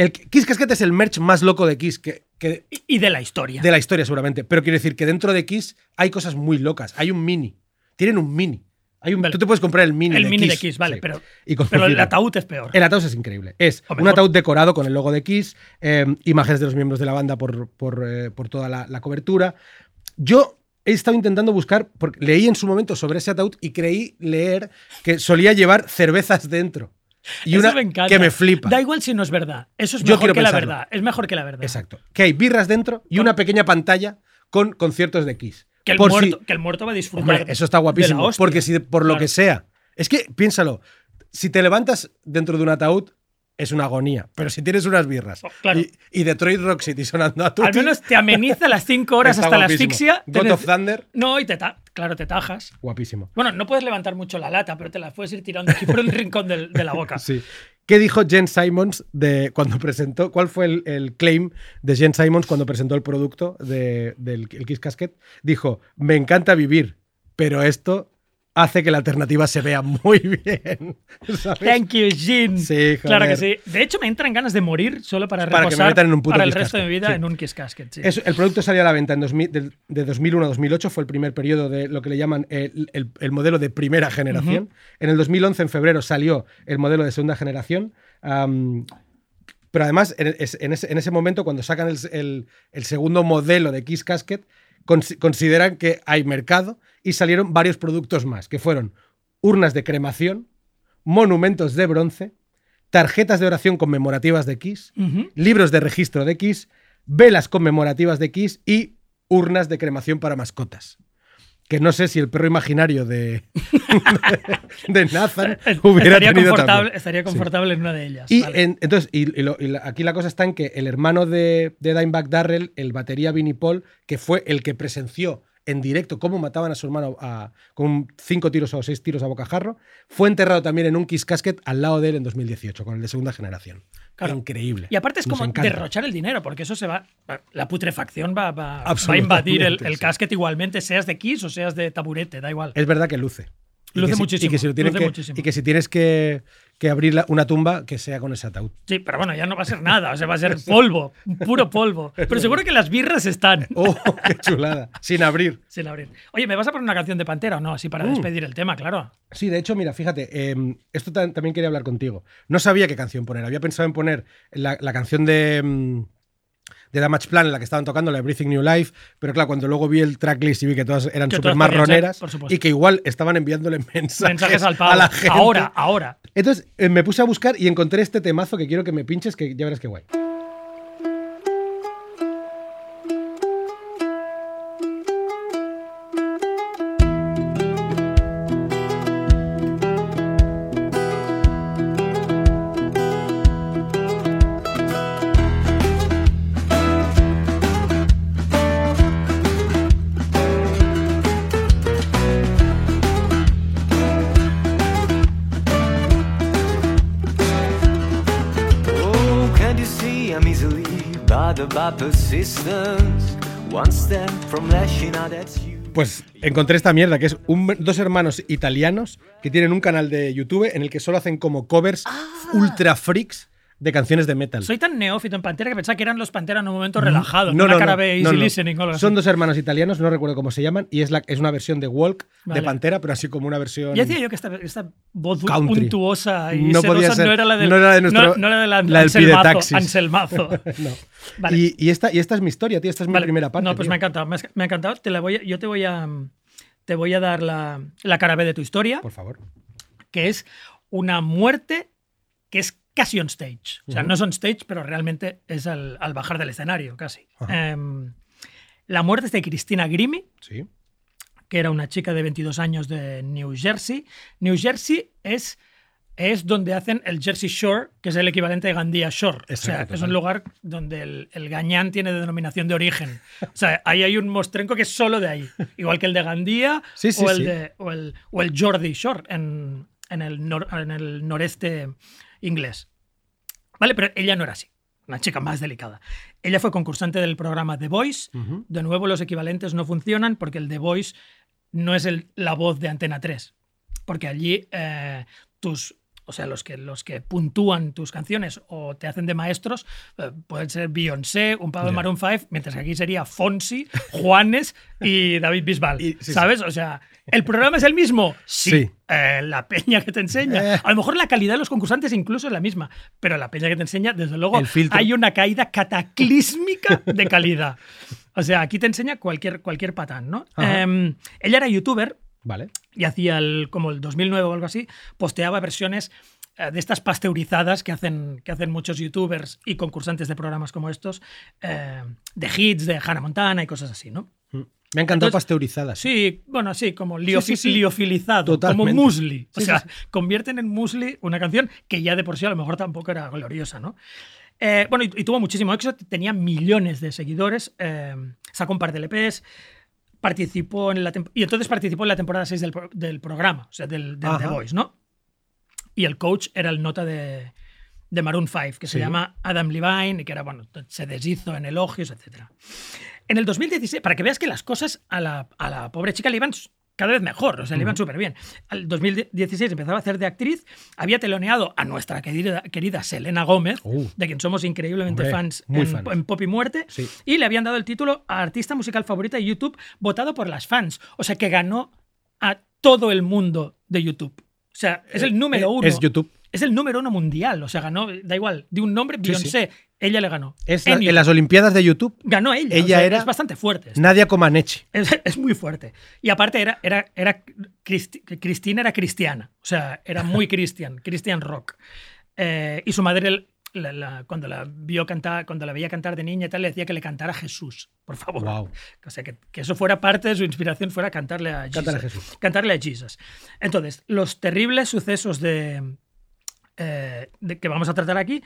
El Kiss Casket es el merch más loco de Kiss que, que, Y- de la historia. de la historia seguramente. Pero quiero decir que dentro de Kiss hay cosas muy locas. Hay un mini. Tienen un mini. Hay un, Vale. Tú te puedes comprar el mini el de mini Kiss. de Kiss, vale, Sí. pero, Y pero el ataúd es peor. El ataúd es increíble. Es O un mejor. ataúd decorado con el logo de Kiss, eh, imágenes de los miembros de la banda por, por, eh, por toda la, la cobertura. Yo he estado intentando buscar, porque leí en su momento sobre ese ataúd y creí leer que solía llevar cervezas dentro. Y Eso una me encanta. que me flipa. Da igual si no es verdad. Eso es Yo mejor que la verdad. Es mejor que la verdad. Exacto. Que hay birras dentro y una pequeña pantalla con conciertos de Kiss. Que el, Por si- muerto, que el muerto va a disfrutar. Hombre, eso está guapísimo. hostia. Porque si por lo Claro. que sea. Es que, piénsalo, si te levantas dentro de un ataúd, es una agonía. Pero si tienes unas birras Oh, claro. y, y Detroit Rock City sonando a tu Al menos te ameniza las 5 horas hasta la asfixia. God of Thunder, No, y te ta- claro, te tajas. guapísimo. Bueno, no puedes levantar mucho la lata, pero te la puedes ir tirando aquí por un rincón de la boca. Sí. ¿Qué dijo Jen Simons de cuando presentó? ¿Cuál fue el, el claim de Jen Simons cuando presentó el producto de- del el Kiss Casket? Dijo: Me encanta vivir, pero esto hace que la alternativa se vea muy bien. ¿sabes? Thank you, Jin. Sí, Claro que joder. sí. De hecho, me entran ganas de morir solo para Para que me reposar metan en un puto para el resto de mi vida sí. en un Kiss Casket. sí. El producto salió a la venta en 2000 del- de 2001 a 2008, fue el primer periodo de lo que le llaman el, el- el modelo de primera generación. En el 2011, en febrero, salió el modelo de segunda generación. am, pero además, en, en ese, en ese momento, cuando sacan el, el- el segundo modelo de Kiss Casket, cons- consideran que hay mercado y salieron varios productos más, que fueron urnas de cremación, monumentos de bronce, tarjetas de oración conmemorativas de Kiss, libros de registro de Kiss, velas conmemorativas de Kiss y urnas de cremación para mascotas. Que no sé si el perro imaginario de, de Nathan hubiera estaría tenido confortable, también. estaría Sí. confortable en una de ellas. Y, vale. en- entonces, y, y lo- y la- aquí la cosa está en que el hermano de, de Dimebag Darrell, el batería Vinnie Paul, que fue el que presenció en directo cómo mataban a su hermano a- con cinco tiros o seis tiros a bocajarro, fue enterrado también en un Kiss Casket al lado de él en 2018, con el de segunda generación. Claro. Increíble. Y aparte es Nos como encanta. derrochar el dinero, porque eso se va. La putrefacción va, va- va a invadir el, el sí. casket igualmente, seas de Kiss o seas de taburete, da igual. Es verdad que luce. Y Luce que si- muchísimo, Y que si, lo tienen luce que- muchísimo. y que si tienes que, que abrir la- una tumba, que sea con ese ataúd. Sí, pero bueno, ya no va a ser nada, o sea, va a ser polvo, puro polvo. Pero seguro que las birras están. ¡Oh, qué chulada! Sin abrir. Sin abrir. Oye, ¿me vas a poner una canción de Pantera o no? Así para Mm. despedir el tema, claro. Sí, de hecho, mira, fíjate, eh, esto ta- también quería hablar contigo. No sabía qué canción poner. Había pensado en poner la, la canción de, mm, de Damage Plan, en la que estaban tocando, la Everything New Life, pero claro, cuando luego vi el tracklist y vi que todas eran súper marroneras y que igual estaban enviándole mensajes, Mensajes al a la gente. Ahora, ahora. Entonces eh, me puse a buscar y encontré este temazo que quiero que me pinches, que ya verás qué guay. Pues encontré esta mierda, que es un- dos hermanos italianos que tienen un canal de YouTube en el que solo hacen como covers ultra freaks de canciones de metal. Soy tan neófito en Pantera que pensaba que eran los Pantera en un momento relajado. No, no, cara no, easy listening o algo así. Son dos hermanos italianos, no recuerdo cómo se llaman, y es, la, es una versión de Walk Vale. de Pantera, pero así como una versión. Ya decía yo que esta, esta voz Country. untuosa y No sedosa podía ser- no era la del, no era de nuestro- no, era de la, la del Anselmazo, Pidetaxis. Anselmazo. Vale. Y, y esta, y esta es mi historia, tío. Esta es mi Vale. primera parte. No, pues tío. me ha encantado. Me ha, me ha encantado. Te la voy a- yo te voy a te voy a dar la, la cara B de tu historia, Por favor. que es una muerte que es casi on stage. O sea, no es on stage, pero realmente es al, al bajar del escenario, casi. Em, la muerte es de Cristina Grimi, Sí. que era una chica de 22 años de New Jersey. New Jersey es, es donde hacen el Jersey Shore, que es el equivalente de Gandía Shore. o sea, es un lugar donde el, el gañán tiene denominación de origen. O sea, ahí hay un mostrenco que es solo de ahí. Igual que el de Gandía Sí, sí, o, el de- o, el, o el Geordie Shore en, en el nor- en el noreste inglés. ¿Vale? Pero ella no era así. Una chica más delicada. Ella fue concursante del programa The Voice. De nuevo, los equivalentes no funcionan porque el The Voice no es el- la voz de Antena 3. Porque allí eh, tus. O sea, los que, los que puntúan tus canciones o te hacen de maestros eh, pueden ser Beyoncé, un pavo de Ya. Maroon 5, mientras que aquí sería Fonsi, Juanes y David Bisbal. Y- sí, sí. ¿Sabes? O sea, ¿el programa es el mismo? Sí. Sí. Eh, la peña que te enseña. Eh. A lo mejor la calidad de los concursantes incluso es la misma, pero la peña que te enseña, desde luego, hay una caída cataclísmica de calidad. O sea, aquí te enseña cualquier, cualquier patán, ¿no? Em, ella era youtuber Vale. y hacía el, como el 2009 o algo así, posteaba versiones eh, de estas pasteurizadas que hacen, que hacen muchos youtubers y concursantes de programas como estos, eh, de hits, de Hannah Montana y cosas así, ¿no? Mm. Me ha encantado Entonces- pasteurizadas. Sí, bueno, sí, como liofi- sí, sí. liofilizado, Totalmente. como musli. O sea, convierten en musli una canción que ya de por sí a lo mejor tampoco era gloriosa, ¿no? Eh, bueno, y, y tuvo muchísimo éxito, tenía millones de seguidores, eh, sacó un par de LPs, participó en la y entonces participó en la temporada 6 del, pro- del programa, o sea, del, del The. Voice, ¿no? Y el coach era el nota de, de Maroon 5, que se llama Adam Levine y que era, bueno, se deshizo en elogios, etc. En el 2016, para que veas que las cosas a la, a la pobre chica le iban cada vez mejor, o sea, le iban súper bien. Al 2016 empezaba a hacer de actriz, había teloneado a nuestra querida, querida Selena Gómez, Uh. de quien somos increíblemente Hombre, fans, muy en, fans. en Pop y Muerte, Sí. y le habían dado el título a artista musical favorita de YouTube, votado por las fans. O sea, que ganó a todo el mundo de YouTube. O sea, es el número Eh, uno. Es YouTube. Es el número uno mundial. O sea, ganó, da igual, de un nombre, Sí, sí. Ella le ganó. Es En la- en YouTube. las Olimpiadas de YouTube, Ganó ella. ella o sea, era- Es bastante fuerte. esto. Nadia Comaneci. Es, es muy fuerte. Y aparte era, era, era Cristi- Cristina era cristiana. O sea, era muy cristian, Christian rock. Eh, y su madre, la- la- cuando la vio cantar, cuando la veía cantar de niña y tal, le decía que le cantara a Jesús, por favor. Wow. O sea, que, que eso fuera parte de su inspiración, fuera cantarle a. Cántale a Jesús. Cantarle a Jesus. Entonces, los terribles sucesos de, eh, de- que vamos a tratar aquí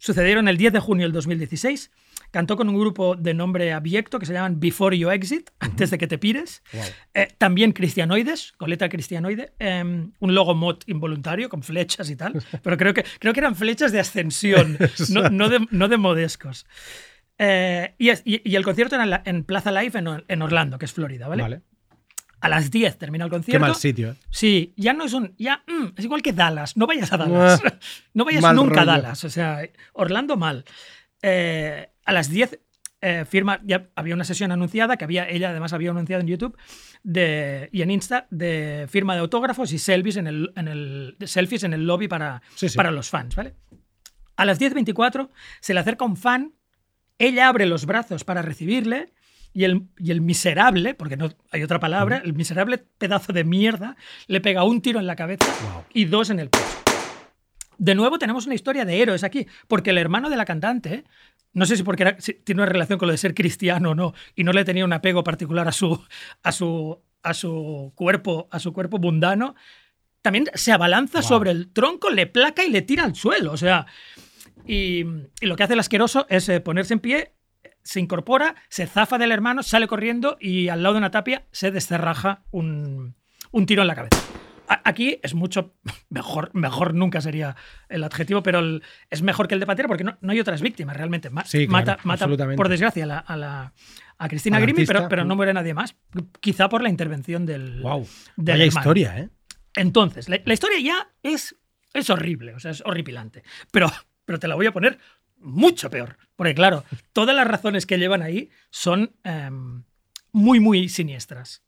sucedieron el 10 de junio del 2016. Cantó con un grupo de nombre abyecto que se llaman Before You Exit, antes de que te pires. Wow. Eh, también cristianoides, con letra cristianoide, eh, un logo mod involuntario con flechas y tal, pero creo que, creo que eran flechas de ascensión, no, no de, no de modescos. Eh, y, es- y- y el concierto era en, la- en Plaza Live en, en Orlando, que es Florida, ¿vale? Vale. A las 10 termina el Qué concierto. mal sitio. ¿eh? Sí, ya no es un. Ya, mm, es igual que Dallas. No vayas a Dallas. Ah, no vayas nunca a. Dallas. O sea, Orlando mal. Eh, a las 10 eh, firma. Ya había una sesión anunciada que había. Ella además había anunciado en YouTube de, y en Insta de firma de autógrafos y selfies en el, en el, selfies en el lobby para, Sí, sí. para los fans, ¿vale? A las 10.24 se le acerca un fan. Ella abre los brazos para recibirle. Y el, y el miserable, porque no hay otra palabra, el miserable pedazo de mierda, le pega un tiro en la cabeza Wow. y dos en el pecho. De nuevo tenemos una historia de héroes aquí, porque el hermano de la cantante, no sé si porque era- si tiene una relación con lo de ser cristiano o no, y no le tenía un apego particular a su, a su, a su cuerpo, a su cuerpo mundano, también se abalanza Wow. sobre el tronco, le placa y le tira al suelo. O sea, y, y lo que hace el asqueroso es eh, ponerse en pie, se incorpora, se zafa del hermano, sale corriendo y al lado de una tapia se descerraja un, un tiro en la cabeza. A- Aquí es mucho mejor, mejor nunca sería el adjetivo, pero el- es mejor que el de Patera porque no, no hay otras víctimas realmente. Ma- Sí, claro, mata, mata, por desgracia, a, la- a, la- a Cristina Grimmie, pero, pero no muere nadie más. Quizá por la intervención del, Wow. del Vaya hermano. historia, ¿eh? Entonces, la, la historia ya es, es horrible, o sea, es horripilante. Pero, pero te la voy a poner mucho peor. Porque, claro, todas las razones que llevan ahí son em, muy, muy siniestras.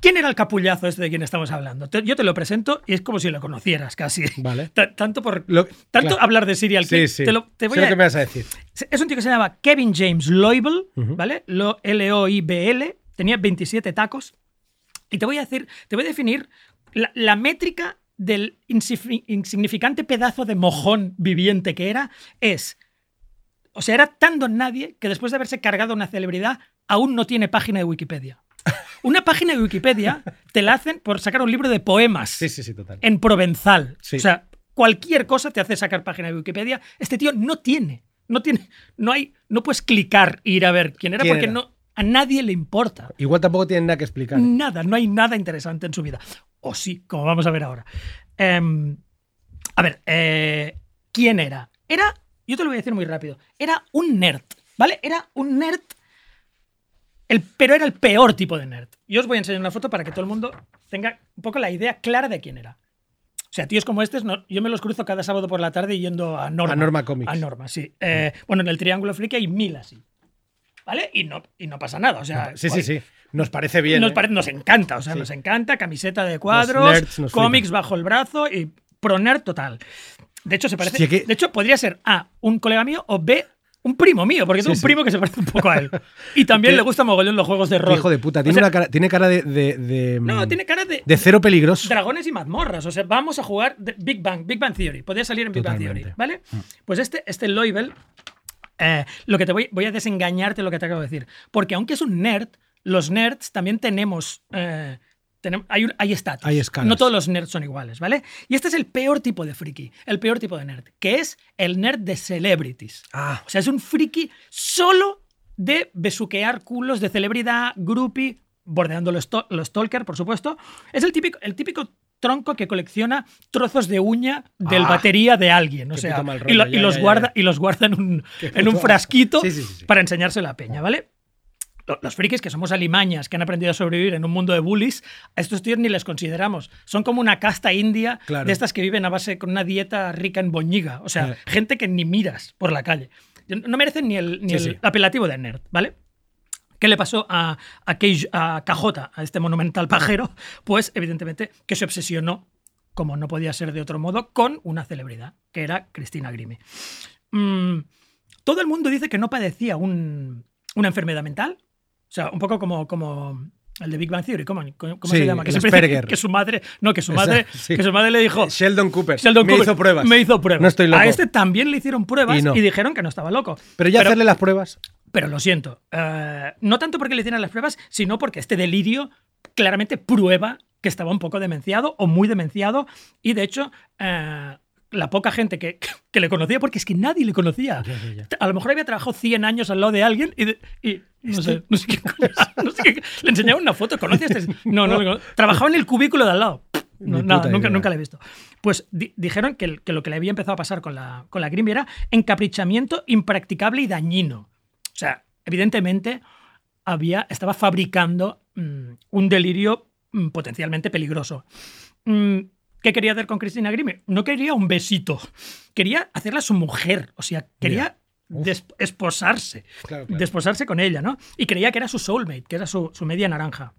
¿Quién era el capullazo este de quien estamos hablando? Te- yo te lo presento y es como si lo conocieras casi. Vale. Ta- tanto por Lo- tanto claro. hablar de serial Sí, sí. Te, lo- te voy lo a- que me vas a decir. es un tío que se llama Kevin James Loibl, Ujú. ¿vale? Lo- L-O-I-B-L. Tenía 27 tacos. Y te voy a decir, te voy a definir la, la métrica del insignificante pedazo de mojón viviente que era. Es. O sea, era tan don nadie que después de haberse cargado una celebridad, aún no tiene página de Wikipedia. Una página de Wikipedia te la hacen por sacar un libro de poemas Sí, sí, sí, total. en provenzal. Sí. O sea, cualquier cosa te hace sacar página de Wikipedia. Este tío no tiene. No tiene. No hay. No puedes clicar e ir a ver quién era ¿Quién porque era? no. A nadie le importa. Igual tampoco tienen nada que explicar. ¿eh? Nada, no hay nada interesante en su vida. O sí, como vamos a ver ahora. Em, a ver, eh, ¿quién era? Era, yo te lo voy a decir muy rápido, era un nerd, ¿vale? Era un nerd, el, pero era el peor tipo de nerd. Yo os voy a enseñar una foto para que todo el mundo tenga un poco la idea clara de quién era. O sea, tíos como estos, no- yo me los cruzo cada sábado por la tarde yendo a Norma. A Norma Comics. A Norma, sí. Eh, bueno, en el Triángulo Friki hay mil así. ¿Vale? Y no, y no pasa nada. O sea, Sí, sí, sí. Nos parece bien. nos, ¿eh? pare- nos encanta, o sea, Sí. nos encanta, camiseta de cuadros, nerds cómics bajo el brazo y pro nerd total. De hecho, se parece. Hostia, que- De hecho, podría ser A, un colega mío o B, un primo mío, porque tengo Sí, un sí. primo que se parece un poco a él. Y también le gusta mogollón los juegos de rol. Hijo de puta. O Tiene, sea, una cara, tiene cara de. de, de, No, mm, tiene cara de. de cero peligroso. Dragones y mazmorras. O sea, vamos a jugar Big Bang, Big Bang Theory. Podría salir en Big Bang. Theory, ¿vale? Pues este, este Loibel, eh, lo que te voy, voy a desengañarte lo que te acabo de decir. Porque aunque es un nerd, los nerds también tenemos. eh, hay, hay estatus. Hay escalas. No todos los nerds son iguales, ¿vale? Y este es el peor tipo de friki, el peor tipo de nerd, que es el nerd de celebrities. Ah, O sea, es un friki solo de besuquear culos de celebridad, groupie, bordeando los, los stalker, por supuesto. Es el típico, el típico tronco que colecciona trozos de uña del Ah. batería de alguien. O sea, mal y, lo- rollo, y los ya, guarda, ya. y los guarda en un, en un frasquito Sí, sí, sí, sí. para enseñarse a la peña, ¿vale? Lo- Los frikis que somos alimañas, que han aprendido a sobrevivir en un mundo de bullies, a estos tíos ni les consideramos. Son como una casta india Claro. de estas que viven a base con una dieta rica en boñiga. O sea, Eh. gente que ni miras por la calle. No merecen ni el, ni Sí, el sí. apelativo de nerd, ¿vale? ¿Qué le pasó a, a, Keij- a KJ, a este monumental pajero? Pues evidentemente que se obsesionó, como no podía ser de otro modo, con una celebridad, que era Cristina Grimi. Mm, todo el mundo dice que no padecía un- una enfermedad mental. O sea, un poco como, como el de Big Bang Theory. ¿Cómo, cómo Sí, se llama? Que dice que su madre. No, que su madre, Exacto, sí. que su madre le dijo. Sheldon Cooper. Sheldon me Cooper, hizo pruebas. Me hizo pruebas. No estoy loco. A este también le hicieron pruebas Y dijeron que no estaba loco. Pero ya hacerle las pruebas. Pero lo siento. eh, no tanto porque le hicieran las pruebas, sino porque este delirio claramente prueba que estaba un poco demenciado o muy demenciado. Y de hecho, eh, la poca gente que, que le conocía, porque es que nadie le conocía. A lo mejor había trabajado 100 años al lado de alguien y, de- y no, sé, no sé qué no sé qué- Le enseñaba una foto. ¿Conoces este? No, no, cono- Trabajaba en el cubículo de al lado. No, nada, nunca, nunca la he visto. Pues di- dijeron que, que lo que le había empezado a pasar con la, con la Grimmy era encaprichamiento impracticable y dañino. O sea, evidentemente había, estaba fabricando mm, un delirio mm, potencialmente peligroso. Mm, ¿Qué quería hacer con Cristina Grime? No quería un besito. Quería hacerla su mujer. O sea, quería des- esposarse. Claro, claro. Desposarse con ella, ¿no? Y creía que era su soulmate, que era su, su media naranja.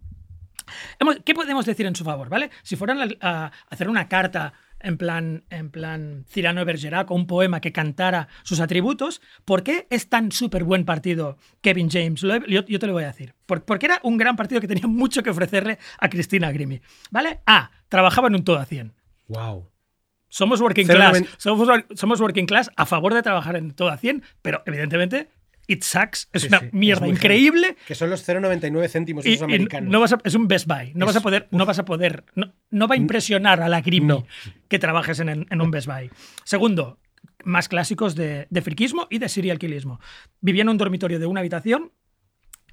¿Qué podemos decir en su favor, vale? Si fueran a, a hacer una carta en plan, en plan Cyrano de Bergerac o un poema que cantara sus atributos, ¿por qué es tan súper buen partido Kevin James? He- yo, yo te lo voy a decir. Por- porque era un gran partido que tenía mucho que ofrecerle a Cristina Grimi, ¿vale? A. Trabajaba en un todo a 100. Wow. Somos working class. Somos, wor- somos working class a favor de trabajar en todo a 100, pero evidentemente it sucks. Es Sí, una sí, mierda increíble. Que son los 0,99 céntimos Y, esos y americanos. no vas a- es un Best Buy. No Es- vas a poder, no vas a poder, no, no va a impresionar a la No. que trabajes en, en un Best Buy. Segundo, más clásicos de, de friquismo y de serial killismo. Vivía en un dormitorio de una habitación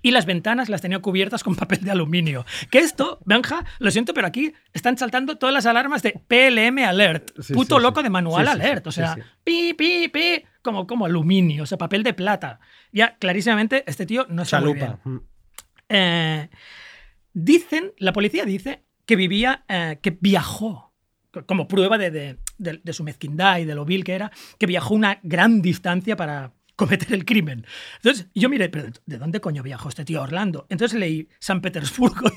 y las ventanas las tenía cubiertas con papel de aluminio. Que esto, Benja, lo siento, pero aquí están saltando todas las alarmas de PLM Alert. Sí, Puto sí, loco sí. de manual alert. O sea, pi, pi, pi, como, como aluminio, o sea, papel de plata. Ya, clarísimamente, este tío no está muy bien. Chalupa. Eh, dicen, la policía dice que vivía, eh, que viajó, co- como prueba de, de- de- de su mezquindad y de lo vil que era, que viajó una gran distancia para cometer el crimen. Entonces yo miré, pero ¿de dónde coño viajó este tío a Orlando? Entonces leí San Petersburgo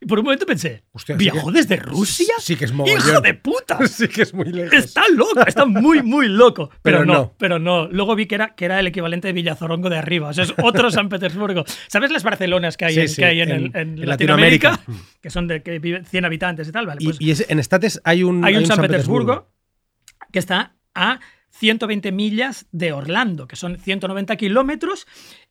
y por un momento pensé, Hostia, sí ¿viajó que- desde Rusia? sí que es ¡Hijo mogollón. de puta! Sí que es muy lejos. Está loco, está muy, muy loco. Pero, Pero no, no. pero no. Luego vi que era, que era el equivalente de Villazorongo de arriba. O sea, es otro San Petersburgo. ¿Sabes las Barcelonas que hay, Sí, en, sí, que hay en, en- en Latinoamérica? Latinoamérica. Que son de que viven 100 habitantes y tal. Vale, Y, pues y ese- en States hay un, hay un San, Petersburgo, que está a 120 millas de Orlando, que son 190 kilómetros,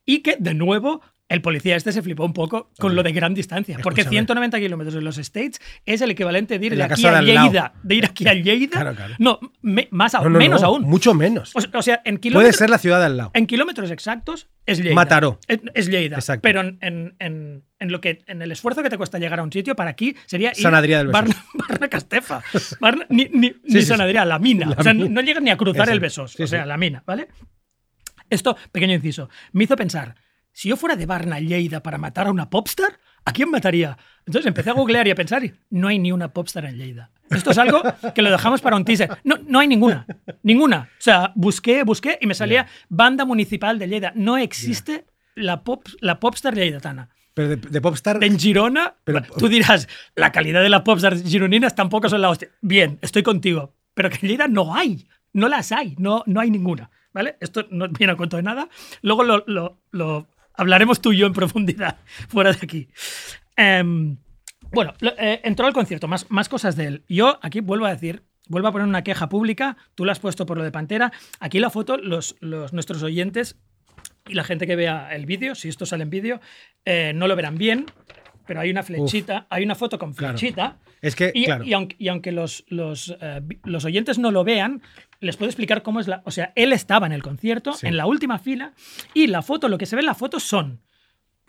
y que, de nuevo, el policía este se flipó un poco con lo de gran distancia. Porque Escúchame. 190 kilómetros en los States es el equivalente de ir de aquí a. Lleida. De ir aquí a Lleida. Claro, claro. No, me- más aún, No, no, menos no, aún. Mucho menos. O, o sea, en Puede kilómetros, ser la ciudad de al lado. en kilómetros exactos es Lleida. Mataró. Es, es Lleida. Exacto. Pero en, en- en- en lo que, en el esfuerzo que te cuesta llegar a un sitio, para aquí sería San Adrià del Besós. Barna, Barna Castefa. Barna- ni ni, ni sí, San sí. Adrià, la mina. La o sea, no, mina. no llegas ni a cruzar el Besos. Sí, o sea, la mina, ¿vale? Esto, pequeño inciso, me hizo pensar, si yo fuera de Barna Lleida para matar a una popstar, ¿a quién mataría? Entonces empecé a googlear y a pensar, y no hay ni una popstar en Lleida. Esto es algo que lo dejamos para un teaser. No, no hay ninguna. Ninguna. O sea, busqué, busqué y me salía Banda Municipal de Lleida. No existe la, pop, la popstar lleidatana. Pero de, de Popstar. En Girona, Pero- tú dirás, la calidad de las popstars gironinas tampoco son la hostia. Bien, estoy contigo. Pero que en Lleida no hay. No las hay. No, no hay ninguna. ¿Vale? Esto no viene a cuento de nada. Luego lo, lo- lo hablaremos tú y yo en profundidad fuera de aquí. Em, bueno, eh, entró al concierto. Más, más cosas de él. Yo aquí vuelvo a decir. Vuelvo a poner una queja pública. Tú la has puesto por lo de Pantera. Aquí la foto, los, los, nuestros oyentes y la gente que vea el vídeo, si esto sale en vídeo, eh, no lo verán bien, pero hay una flechita, hay una foto con Claro. flechita. Es que, Y, claro. y aunque, y aunque los, los, eh, los oyentes no lo vean, les puedo explicar cómo es la. O sea, él estaba en el concierto, Sí. en la última fila, y la foto, lo que se ve en la foto son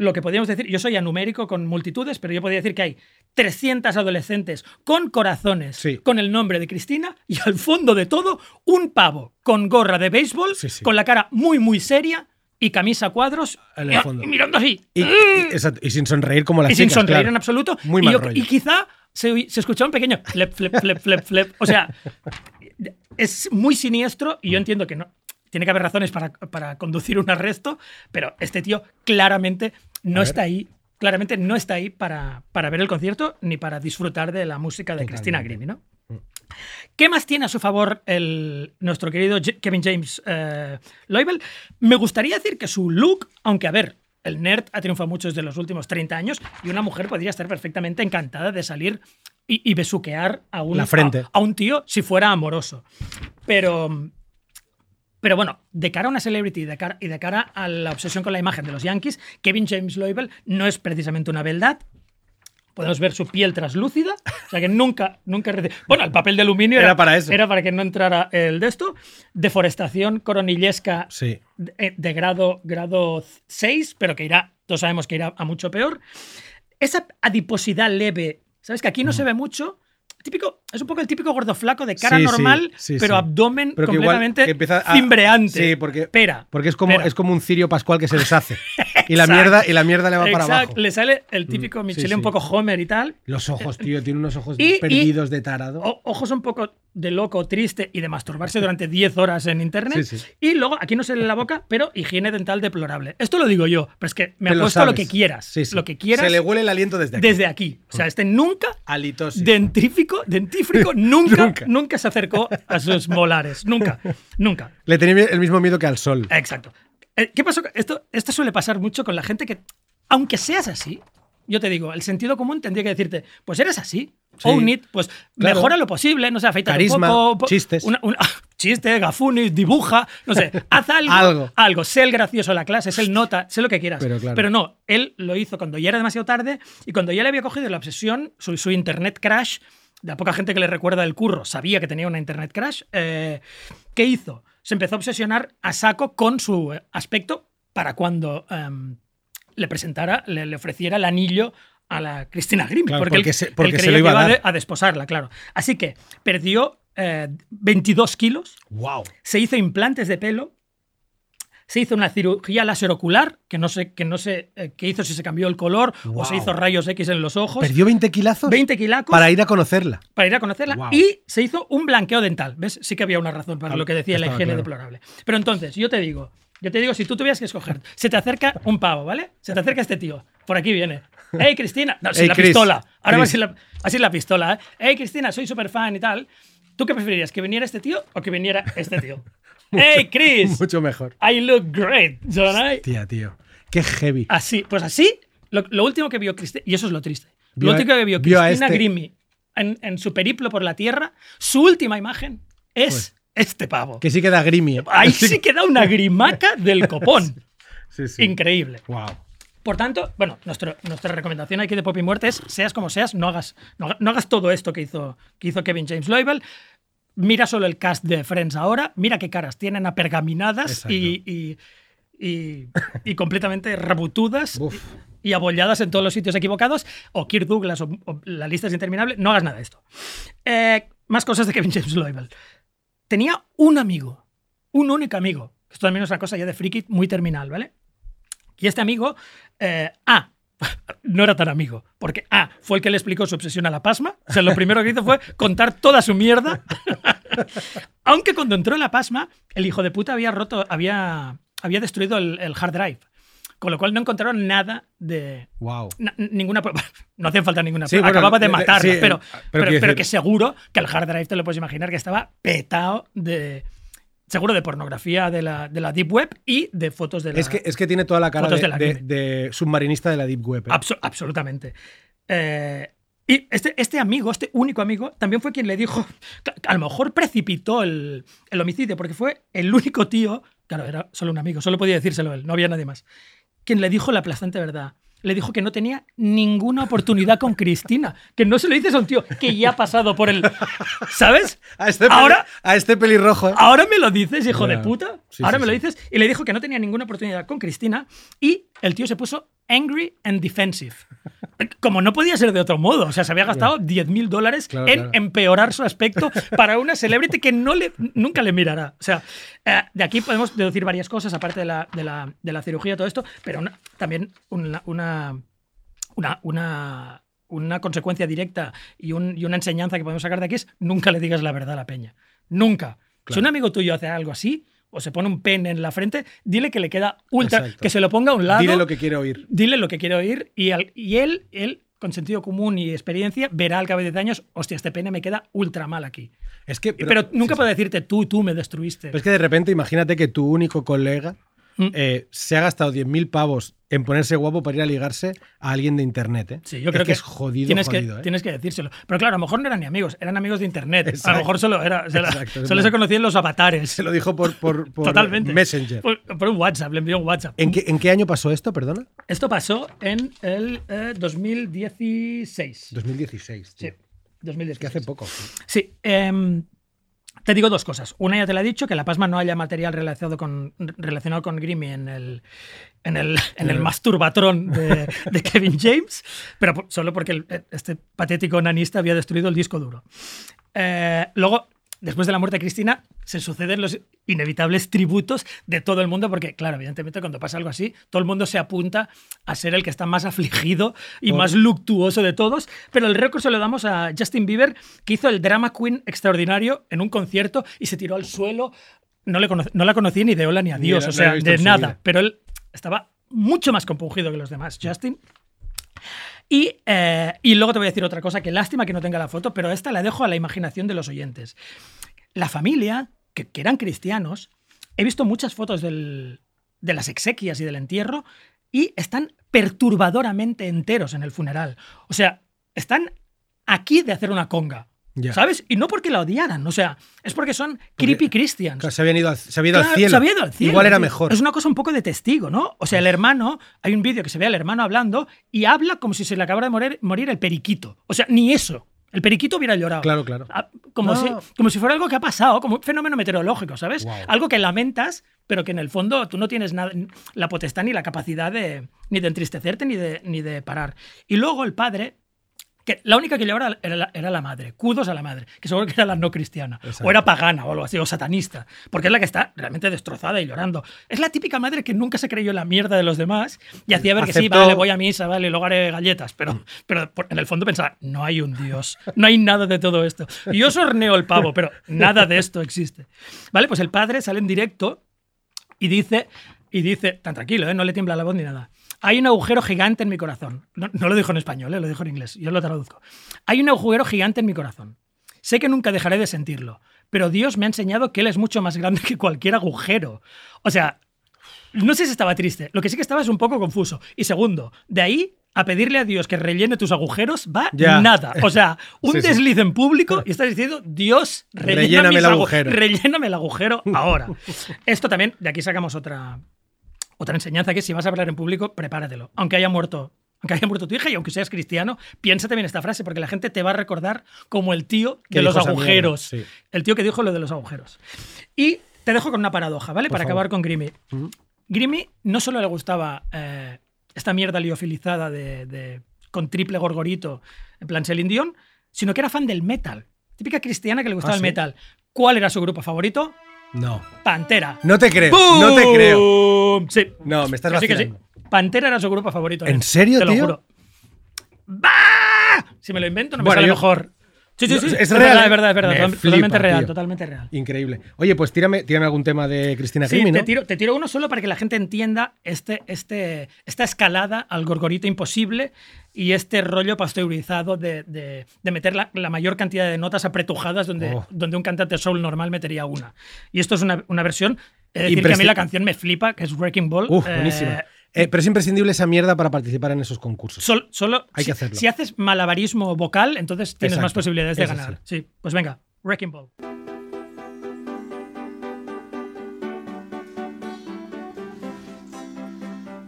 lo que podríamos decir, yo soy anumérico con multitudes, pero yo podría decir que hay 300 adolescentes con corazones, Sí. con el nombre de Cristina, y al fondo de todo, un pavo con gorra de béisbol, Sí, sí. con la cara muy, muy seria y camisa cuadros, En el y- fondo. y mirando así. Y, y- sin sonreír como las y sin sonreír claro. en absoluto. Muy y, mal yo- rollo. y quizá se, se escuchaba un pequeño flep, flep, flep, flep, flep. O sea, es muy siniestro y yo entiendo que no. Tiene que haber razones para, para conducir un arresto, pero este tío claramente no está ahí. Claramente no está ahí para, para ver el concierto ni para disfrutar de la música de Cristina Grimmie, ¿no? ¿Qué más tiene a su favor el, nuestro querido Kevin James eh, Loibel? Me gustaría decir que su look, aunque a ver, el nerd ha triunfado mucho desde los últimos 30 años y una mujer podría estar perfectamente encantada de salir y, y besuquear a un, La frente. A, a un tío si fuera amoroso. Pero, pero bueno, de cara a una celebrity y de cara, y de cara a la obsesión con la imagen de los Yankees, Kevin James Loibel no es precisamente una beldad. Podemos ver su piel traslúcida, o sea que nunca, nunca Bueno, el papel de aluminio Era para eso. Era para que no entrara el de esto. Deforestación coronillesca Sí. de, de grado, grado 6, pero que irá, todos sabemos que irá a mucho peor. Esa adiposidad leve, ¿sabes? Que aquí no se ve mucho. Típico, es un poco el típico gordo flaco de cara Sí, normal, sí, pero abdomen Pero que igual completamente que empieza a- cimbreante. Sí, porque, Pera. porque es, como, pera. es como un cirio pascual que se deshace. y, la mierda, y la mierda le va para abajo. Le sale el típico Mm, Michele un poco Homer y tal. Los ojos, tío, tiene unos ojos Y- y- perdidos de tarado. O- ojos un poco de loco, triste y de masturbarse durante 10 horas en internet. Y luego, aquí no se le la boca, pero higiene dental deplorable. Esto lo digo yo, pero es que me Te lo apuesto lo, sabes. que quieras. Lo que quieras Se le huele el aliento desde aquí. desde aquí. O sea, este nunca, dentífico, dentífrico, nunca, Nunca. nunca. se acercó a sus molares. Nunca, nunca. Le tenía el mismo miedo que al sol. Exacto. Eh, ¿Qué pasó? Esto, esto suele pasar mucho con la gente que, aunque seas así, yo te digo, el sentido común tendría que decirte, pues eres así. Sí. Own it, pues Claro. mejora lo posible, no sé, afeita Carisma, un poco. po- chistes. una- una- chiste, gafunis, dibuja, no sé, haz algo, Algo. algo. Sé el gracioso de la clase, sé el nota, sé lo que quieras. Pero claro. no, él lo hizo cuando ya era demasiado tarde y cuando ya le había cogido la obsesión, su, su internet crash, de la poca gente que le recuerda el curro, sabía que tenía una internet crash, eh, ¿qué hizo? Se empezó a obsesionar a saco con su eh, aspecto para cuando em, le presentara, le, le ofreciera el anillo a la Cristina Grimm. Claro, porque porque él, se- porque él se creía lo iba que a dar. a desposarla, claro. Así que perdió eh, 22 kilos, ¡Wow! se hizo implantes de pelo, se hizo una cirugía láser ocular, que no sé, que no sé eh, qué hizo, si se cambió el color o se hizo rayos X en los ojos. ¿Perdió 20 kilazos? 20 kilacos Para ir a conocerla. para ir a conocerla Wow. y se hizo un blanqueo dental. ¿Ves? Sí que había una razón para Ah, lo que decía la higiene claro. deplorable. Pero entonces, yo te digo, yo te digo, si tú tuvieras que escoger, se te acerca un pavo, ¿vale? Se te acerca este tío. Por aquí viene. ¡Hey, Cristina! No, sin Hey, la Chris. pistola. Ahora va sin la, así la pistola, ¿eh? ¡Hey, Cristina! Soy súper fan y tal. ¿Tú qué preferirías? ¿Que viniera este tío o que viniera este tío? ¡Hey, Chris! Mucho mejor. I look great, don't I? Tía, tío. Qué heavy. Así, pues así, lo, lo último que vio Cristina, y eso es lo triste, Vio lo último que vio vio Cristina este- Grimmie en, en su periplo por la Tierra, su última imagen es este pavo. Pues Que sí queda grimy. Ahí sí que da una grimaca del copón. Sí, sí. Increíble. Wow. Por tanto, bueno, nuestro- nuestra recomendación aquí de Pop y Muerte es, seas como seas, no hagas, no, no hagas todo esto que hizo, que hizo Kevin James Loibel. Mira solo el cast de Friends ahora, mira qué caras tienen apergaminadas y, y, y- y completamente rebutudas Uf. y abolladas en todos los sitios equivocados, o Kirk Douglas, o, o la lista es interminable, no hagas nada de esto. Eh, más cosas de Kevin James Loibel. Tenía un amigo, un único amigo. Esto también es una cosa ya de friki muy terminal, ¿vale? Y este amigo, eh, A, no era tan amigo, porque A, fue el que le explicó su obsesión a la pasma. O sea, lo primero que hizo fue contar toda su mierda. Aunque cuando entró en la pasma, el hijo de puta había roto, había, había destruido el, el hard drive. Con lo cual no encontraron nada de, Wow. Na- ninguna prueba. No hacía falta ninguna Sí, prueba. bueno, Acababa de le- le- matarla, sí, pero, pero pero, pero que seguro que el hard drive te lo puedes imaginar que estaba petado de. Seguro de pornografía de la, de la Deep Web y de fotos de la. Es que, es que tiene toda la cara de, submarinista de la Deep Web. ¿eh? Abso- absolutamente. Eh, y este, este amigo, este único amigo, también fue quien le dijo. A lo mejor precipitó el, el homicidio, porque fue el único tío. Claro, era solo un amigo, solo podía decírselo él, no había nadie más. Quien le dijo la aplastante verdad. Le dijo que no tenía ninguna oportunidad con Cristina. Que no se lo dices a un tío que ya ha pasado por el. ¿Sabes? A este, peli- Ahora, a este pelirrojo. ¿eh? Ahora me lo dices, hijo de puta. Sí, Ahora sí, me lo dices. Y le dijo que no tenía ninguna oportunidad con Cristina. Y el tío se puso angry and defensive. Como no podía ser de otro modo. O sea, se había gastado 10.000 dólares Claro, en claro. empeorar su aspecto para una celebrity que no le, nunca le mirará. O sea, eh, de aquí podemos deducir varias cosas, aparte de la, de la, de la cirugía y todo esto, pero una- también una, una, una, una, una consecuencia directa y, un- y una enseñanza que podemos sacar de aquí es nunca le digas la verdad a la peña. Nunca. Si un amigo tuyo hace algo así, o se pone un pen en la frente, dile que le queda ultra, Exacto. que se lo ponga a un lado. Dile lo que quiere oír. Dile lo que quiere oír y, al- y él, él, con sentido común y experiencia, verá al cabo de 10 años, hostia, este pene me queda ultra mal aquí. Es que, Pero, nunca sí, puede decirte, tú, tú me destruiste. Pero es que de repente imagínate que tu único colega Mm. eh, se ha gastado 10.000 pavos en ponerse guapo para ir a ligarse a alguien de internet. ¿eh? Sí, yo creo es que, es jodido, tienes, jodido. que, ¿eh? tienes que decírselo. Pero claro, a lo mejor no eran ni amigos, eran amigos de internet. A lo mejor solo, era, se la- Exacto, es solo se conocían los avatares. Se lo dijo por, por, por Totalmente. Messenger. Por, por un WhatsApp, le envió un WhatsApp. ¿En qué, ¿En qué año pasó esto, perdona? Esto pasó en el eh, 2016. 2016. Sí, tío. 2016. Es que hace poco. Sí. em, te digo dos cosas. Una ya te la he dicho, que la Pasma no haya material relacionado con, relacionado con Grimmy en el, en el, en el masturbatrón de, de Kevin James, pero solo porque el- este patético nanista había destruido el disco duro. Eh, luego, después de la muerte de Cristina, se suceden los inevitables tributos de todo el mundo, porque, claro, evidentemente, cuando pasa algo así, todo el mundo se apunta a ser el que está más afligido y más luctuoso de todos. Pero el récord se lo damos a Justin Bieber, que hizo el drama queen extraordinario en un concierto y se tiró al suelo. No, le no la conocí ni de hola ni adiós, Ni o sea, de nada. Pero él estaba mucho más compungido que los demás, Justin. Y, eh, y luego te voy a decir otra cosa, que lástima que no tenga la foto, pero esta la dejo a la imaginación de los oyentes. La familia, que, que eran cristianos, he visto muchas fotos del- de las exequias y del entierro y están perturbadoramente enteros en el funeral. O sea, están aquí de hacer una conga. Ya. ¿Sabes? Y no porque la odiaran, o sea, es porque son creepy Christians. Claro, se, habían ido al, se había ido Claro, al cielo. se había ido al cielo, Igual era mejor. Es una cosa un poco de testigo, ¿no? O sea, el hermano, hay un vídeo que se ve al hermano hablando y habla como si se le acabara de morir, morir el periquito. O sea, ni eso. El periquito hubiera llorado. Claro, claro. Ah, Como, No. si, como si fuera algo que ha pasado, como un fenómeno meteorológico, ¿sabes? Wow. Algo que lamentas, pero que en el fondo tú no tienes nada, la potestad ni la capacidad de, ni de entristecerte ni de, ni de parar. Y luego el padre, que la única que lloraba era la, era la madre, kudos a la madre, que seguro que era la no cristiana, Exacto. o era pagana o algo así, o satanista, porque es la que está realmente destrozada y llorando. Es la típica madre que nunca se creyó en la mierda de los demás y hacía ver que sí, vale, voy a misa, vale, y luego haré galletas, pero, pero por- en el fondo pensaba, no hay un Dios, no hay nada de todo esto. Y yo sorneo el pavo, pero nada de esto existe. Vale, pues el padre sale en directo y dice, y dice, tan tranquilo, ¿eh? no le tiembla la voz ni nada. Hay un agujero gigante en mi corazón. No, no lo dijo en español, ¿eh? lo dijo en inglés. Yo lo traduzco. Hay un agujero gigante en mi corazón. Sé que nunca dejaré de sentirlo, pero Dios me ha enseñado que Él es mucho más grande que cualquier agujero. O sea, no sé si estaba triste. Lo que sí que estaba es un poco confuso. Y segundo, de ahí a pedirle a Dios que rellene tus agujeros va Ya. nada. O sea, un Sí, sí. desliz en público y estás diciendo, Dios, rellena Relléname el agu- agujero. Relléname el agujero ahora. Esto también, de aquí sacamos otra, otra enseñanza que es, si vas a hablar en público, prepáratelo. Aunque haya muerto. Aunque haya muerto tu hija y aunque seas cristiano, piénsate bien esta frase porque la gente te va a recordar como el tío de los agujeros. sí. El tío que dijo lo de los agujeros. Y te dejo con una paradoja, ¿vale? Por Para favor. acabar con Grimmy. Grimmy no solo le gustaba eh, esta mierda liofilizada de, de- con triple gorgorito, en plan Celine Dion, sino que era fan del metal. Típica cristiana que le gustaba ¿Ah, el sí? metal. ¿Cuál era su grupo favorito? No. Pantera. No te creo. No te creo. Sí. No, me estás Que sí, que sí. vacilando. Pantera era su grupo favorito. ¿En ¿eh? serio, Te lo tío? juro. ¡Bah! Si me lo invento, no me Bueno, sale yo- mejor. Sí, sí, No, sí. es Es, real, ¿eh? es verdad, es verdad. Me total- flipa, totalmente real, totalmente real. Increíble. Oye, pues tírame, tírame algún tema de Cristina Sí, Grimmie, te, ¿no? tiro, te tiro uno solo para que la gente entienda este, este, esta escalada al gorgorito imposible y este rollo pasteurizado de, de- de meter la, la mayor cantidad de notas apretujadas donde, Oh. donde un cantante soul normal metería una. Y esto es una, una versión. Es decir, que a mí la canción me flipa, que es Wrecking Ball. Uf, buenísima. Eh, pero es imprescindible esa mierda para participar en esos concursos. Sol- solo Hay si, que hacerlo. si haces malabarismo vocal, entonces tienes Exacto. más posibilidades de ganar. Sí, pues venga, Wrecking Ball.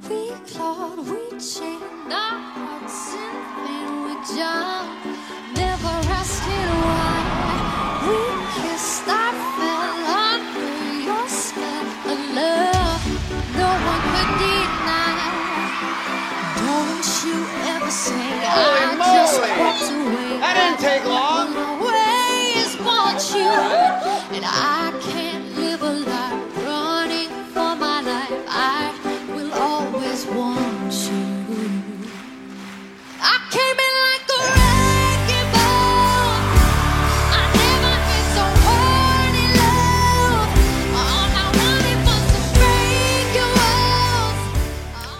We clawed, we chained our hearts in pain. We jumped, Holy moly! That didn't take long.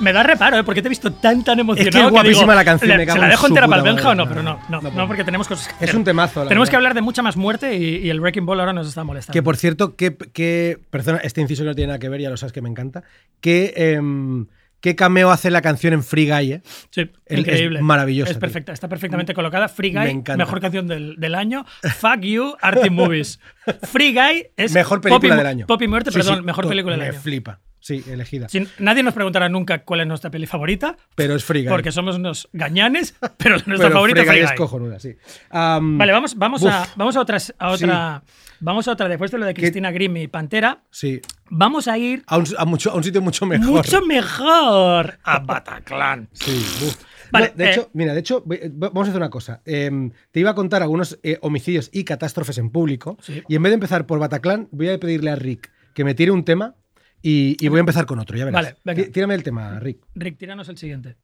Me da reparo, ¿eh? Porque te he visto tan, tan emocionado. Es que es guapísima digo, la canción, ¿le- me ¿Se la dejo entera para el Benja o no? Pero no, no, No, no, porque tenemos cosas que Es un temazo, Tenemos verdad. que hablar de mucha más muerte y, y el Wrecking Ball ahora nos está molestando. Que por cierto, que, que perdona, este inciso que no tiene nada que ver, ya lo sabes que me encanta. Que, em, ¿Qué cameo hace la canción en Free Guy? eh? Sí, Es increíble. maravillosa, Es tío. perfecta, está perfectamente colocada. Free Me Guy, encanta. mejor canción del, del año. Fuck you, Artie Movies. Free Guy es Mejor película Pop y- del año. Pop y muerte, Sí, perdón, sí, mejor película del me año. flipa. Sí, elegida. Sin- nadie nos preguntará nunca cuál es nuestra peli favorita, Pero es Free Guy. porque somos unos gañanes, pero nuestra Pero favorita Free es Guy cojonuda, sí. Vale, vamos, vamos, a, vamos a, otras, a otra. Vamos a otra, después de lo de Cristina Grimm y Pantera, Sí. vamos a ir A un, a mucho, a un sitio mucho mejor. mucho mejor a Bataclan. Sí, uf. Vale, No, de eh, hecho, mira, de hecho, vamos a hacer una cosa. Em, te iba a contar algunos eh, homicidios y catástrofes en público. Sí. Y en vez de empezar por Bataclan, voy a pedirle a Rick que me tire un tema y, y voy a empezar con otro. Ya verás. Vale, venga. Tí- Tírame el tema, Rick. Rick, tíranos el siguiente.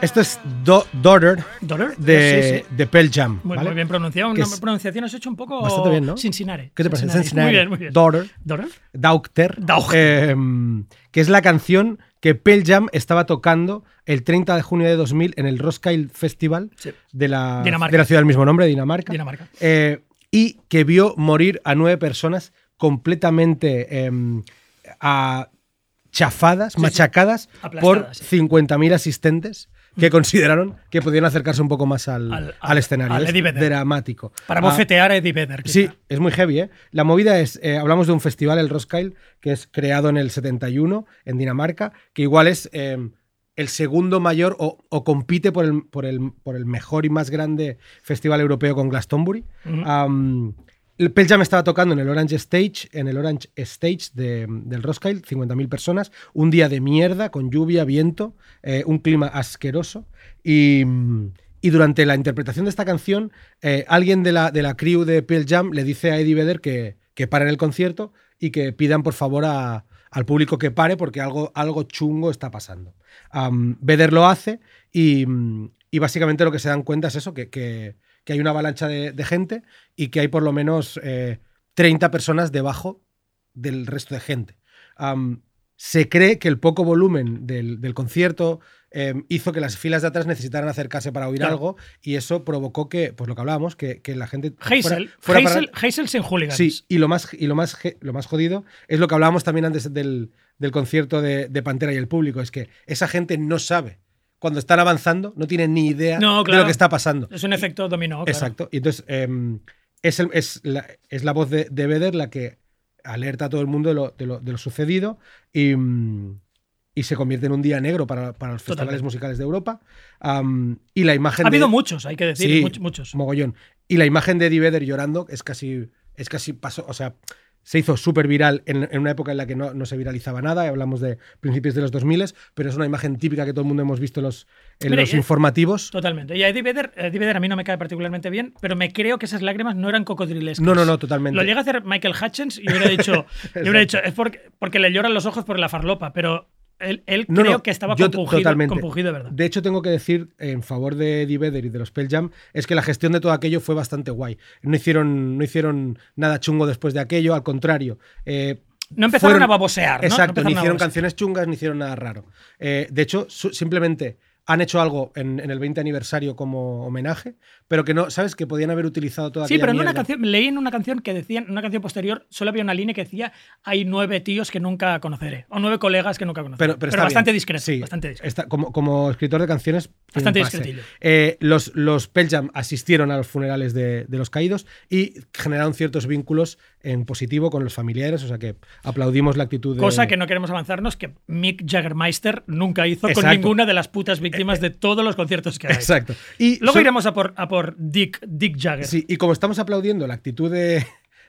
Esto es Do- Daughter ¿Daughter? de, Sí, sí. de Pearl Jam. Muy, ¿vale? muy bien pronunciado. Una es pronunciación has hecho un poco. bastante bien, ¿no? Cincinnati. ¿Qué te parece? Cincinnati. Cincinnati. Muy bien, muy bien. Daughter. ¿Daughter? Daughter, Daughter. em, que es la canción que Pearl Jam estaba tocando el 30 de junio de 2000 en el Roskilde Festival Sí. de, la, de la ciudad del mismo nombre, Dinamarca. Dinamarca. Eh, y que vio morir a nueve personas completamente em, a- chafadas, sí. machacadas por Aplastadas, sí. 50.000 asistentes que consideraron que podían acercarse un poco más al, Al- escenario. al Es dramático. Para Ah, bofetear a Eddie Vedder. quizá. Sí, es muy heavy, ¿eh? La movida es, eh, hablamos de un festival, el Roskilde, que es creado en el 71 en Dinamarca, que igual es eh, el segundo mayor o, o compite por el, por, el, por el mejor y más grande festival europeo con Glastonbury. Pearl Jam estaba tocando en el Orange Stage, en el Orange Stage de- del Roskilde, 50.000 personas, un día de mierda, con lluvia, viento, eh, un clima asqueroso. Y, y durante la interpretación de esta canción, eh, alguien de la, de la crew de Pearl Jam le dice a Eddie Vedder que, que paren el concierto y que pidan por favor al público que pare porque algo, algo chungo está pasando. Am, Vedder lo hace y, y básicamente lo que se dan cuenta es eso, que, que- que hay una avalancha de, de gente y que hay por lo menos eh, 30 personas debajo del resto de gente. Am, se cree que el poco volumen del, del concierto em, hizo que las filas de atrás necesitaran acercarse para oír Claro. algo y eso provocó que, pues lo que hablábamos, que, que la gente Hazel. fuera- fuera para- sin hooligans. Sí, y lo más, y lo más, lo más jodido es lo que hablábamos también antes del, del concierto de, de Pantera y el público, es que esa gente no sabe. Cuando están avanzando, no tienen ni idea No, de lo que está pasando. Es un efecto dominó. claro. Exacto. Y entonces em, es, el- es, la, es la voz de, de Vedder la que alerta a todo el mundo de lo, de lo- de lo sucedido y, mm, y se convierte en un día negro para, para los festivales musicales de Europa. Y la imagen Ha habido muchos, hay que decir. Sí, muchos. Mogollón. Y la imagen de Eddie Vedder llorando es casi, es casi pasó, o sea, se hizo súper viral en, en una época en la que no, no se viralizaba nada, hablamos de principios de los 2000, pero es una imagen típica que todo el mundo hemos visto en los, en Mira, los eh, informativos. Totalmente. Y a Eddie Vedder, Eddie Vedder a mí no me cae particularmente bien, pero me creo que esas lágrimas no eran cocodrilescas. No, no, no, totalmente. Lo llega a hacer Michael Hutchins y hubiera dicho, y hubiera dicho es porque, porque le lloran los ojos por la farlopa, pero él, él No, creo no, que estaba compungido, totalmente. compungido verdad. De hecho, tengo que decir en favor de Eddie Vedder y de los Pearl Jam es que la gestión de todo aquello fue bastante guay. No hicieron, no hicieron nada chungo después de aquello, al contrario. eh, No empezaron fueron- a babosear, ¿no? No Exacto, empezaron ni hicieron canciones chungas, ni hicieron nada raro. Eh, de hecho, su- simplemente han hecho algo en, en el 20 aniversario como homenaje, pero que no, ¿sabes? Que podían haber utilizado toda Sí, pero en una canción, leí en una canción que decían, en una canción posterior, solo había una línea que decía hay nueve tíos que nunca conoceré, o nueve colegas que nunca conoceré. Pero, pero, está bastante bien. discreto. Sí, bastante discreto. está- como, como escritor de canciones. Bastante discretillo. Eh, los, los Pearl Jam asistieron a los funerales de, de los caídos y generaron ciertos vínculos en positivo con los familiares, o sea que aplaudimos la actitud de... Cosa que no queremos avanzarnos, que Mick Jaggermeister nunca hizo Exacto. con ninguna de las putas víctimas de todos los conciertos que hay. Exacto. Y Luego so- iremos a por, a por Dick, Dick Jagger. Sí, y como estamos aplaudiendo la actitud de,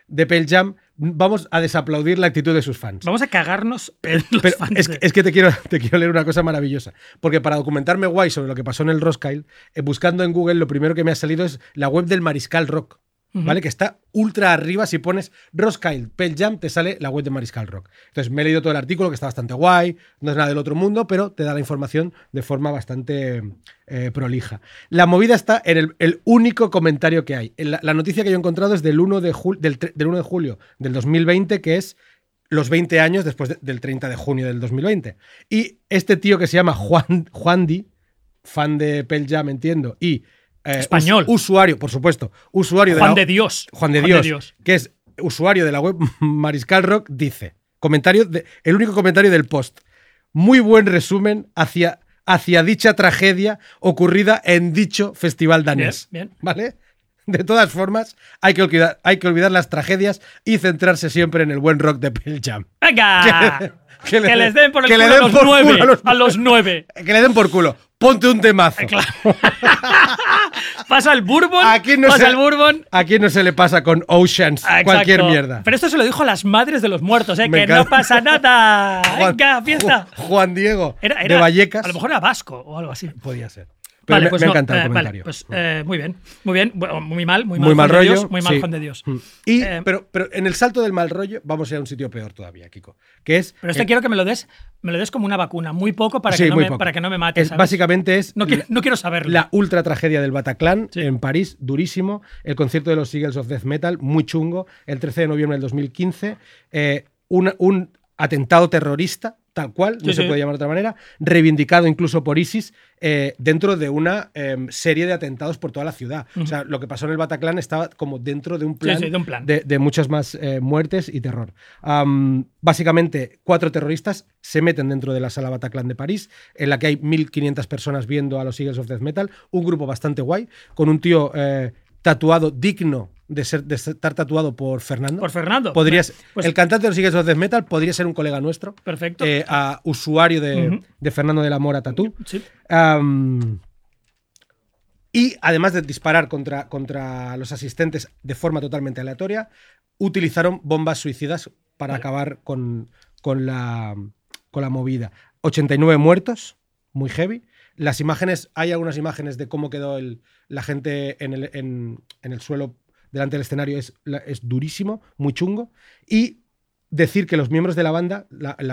de Pearl Jam, vamos a desaplaudir la actitud de sus fans. Vamos a cagarnos en los Pero fans es, de- es que te quiero, te quiero leer una cosa maravillosa. Porque para documentarme guay sobre lo que pasó en el Roskilde, eh, buscando en Google, lo primero que me ha salido es la web del Mariscal Rock. ¿Vale? Que está ultra arriba. Si pones Roskilde, Pearl Jam, te sale la web de Mariscal Rock. Entonces me he leído todo el artículo, que está bastante guay, no es nada del otro mundo, pero te da la información de forma bastante eh, prolija. La movida está en el, único comentario que hay. La, noticia que yo he encontrado es del 1 de, del, tre- del 1 de julio del 2020, que es los 20 años después de- del 30 de junio del 2020. Y este tío que se llama Juan, Juan Di, fan de Pearl Jam, entiendo, y eh, Español. us- usuario, por supuesto, usuario Juan de, la- de Dios. Juan de Dios, que es usuario de la web Mariscal Rock, dice, comentario de- el único comentario del post, muy buen resumen hacia, hacia dicha tragedia ocurrida en dicho festival danés. Bien, bien. ¿Vale? De todas formas, hay que, olvidar, hay que olvidar las tragedias y centrarse siempre en el buen rock de Pearl Jam. ¡Venga! Que que, le- les den por el culo a den los por nueve. culo a los a los nueve. Que le den por culo. Ponte un temazo. Pasa el Bourbon. ¿A quién no pasa se- el Bourbon. ¿A quién no se le pasa con Oceans Ah, cualquier exacto. mierda? Pero esto se lo dijo a las madres de los muertos, ¿eh? Me que encanta. no pasa nada. Juan- Venga, fiesta. Ju- Juan Diego Era, de Vallecas. A lo mejor era vasco o algo así. Podía ser. Pero vale, me, pues me no, encanta el eh, comentario. pues eh, muy bien, muy bien, Bueno, muy mal, muy mal, muy mal Juan de rollo. Dios, muy mal sí. Juan de Dios. Mm. Y, Eh, pero, pero en el salto del mal rollo vamos a ir a un sitio peor todavía, Kiko. Que es. Pero este quiero que me lo des, me lo des como una vacuna, muy poco para, Sí, que, no me, poco. para que no me mate. es- ¿sabes? básicamente es. no, quiero, la- no quiero saberlo. La ultra tragedia del Bataclan Sí. en París, durísimo. El concierto de los Eagles of Death Metal, muy chungo. El 13 de noviembre del 2015. eh, un, un atentado terrorista, tal cual, no Sí, se puede llamar de otra manera, reivindicado incluso por ISIS eh, dentro de una em, serie de atentados por toda la ciudad. O sea, lo que pasó en el Bataclan estaba como dentro de un plan, sí, de un plan. de, de muchas más eh, muertes y terror. Am, básicamente, cuatro terroristas se meten dentro de la sala Bataclan de París, en la que hay 1.500 personas viendo a los Eagles of Death Metal, un grupo bastante guay, con un tío eh, tatuado digno de, ser, de estar tatuado por Fernando. Por Fernando. Podría ser- Pues- el cantante de los of Death Metal podría ser un colega nuestro. Perfecto. eh, a usuario de, de Fernando de la Mora Tatú. Sí. Y además de disparar contra, contra los asistentes de forma totalmente aleatoria, utilizaron bombas suicidas para Vale. acabar con, con, la, con la movida. 89 muertos, muy heavy. Las imágenes, hay algunas imágenes de cómo quedó el- la gente en el, en- el suelo delante del escenario, es, es durísimo, muy chungo. Y decir que los miembros de la banda,